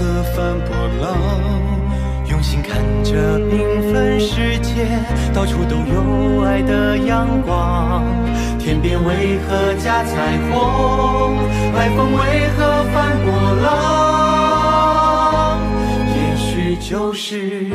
何帆波浪，用心看着缤纷世界，到处都有爱的阳光。天边为何加彩虹？海风为何翻波浪？也许就是。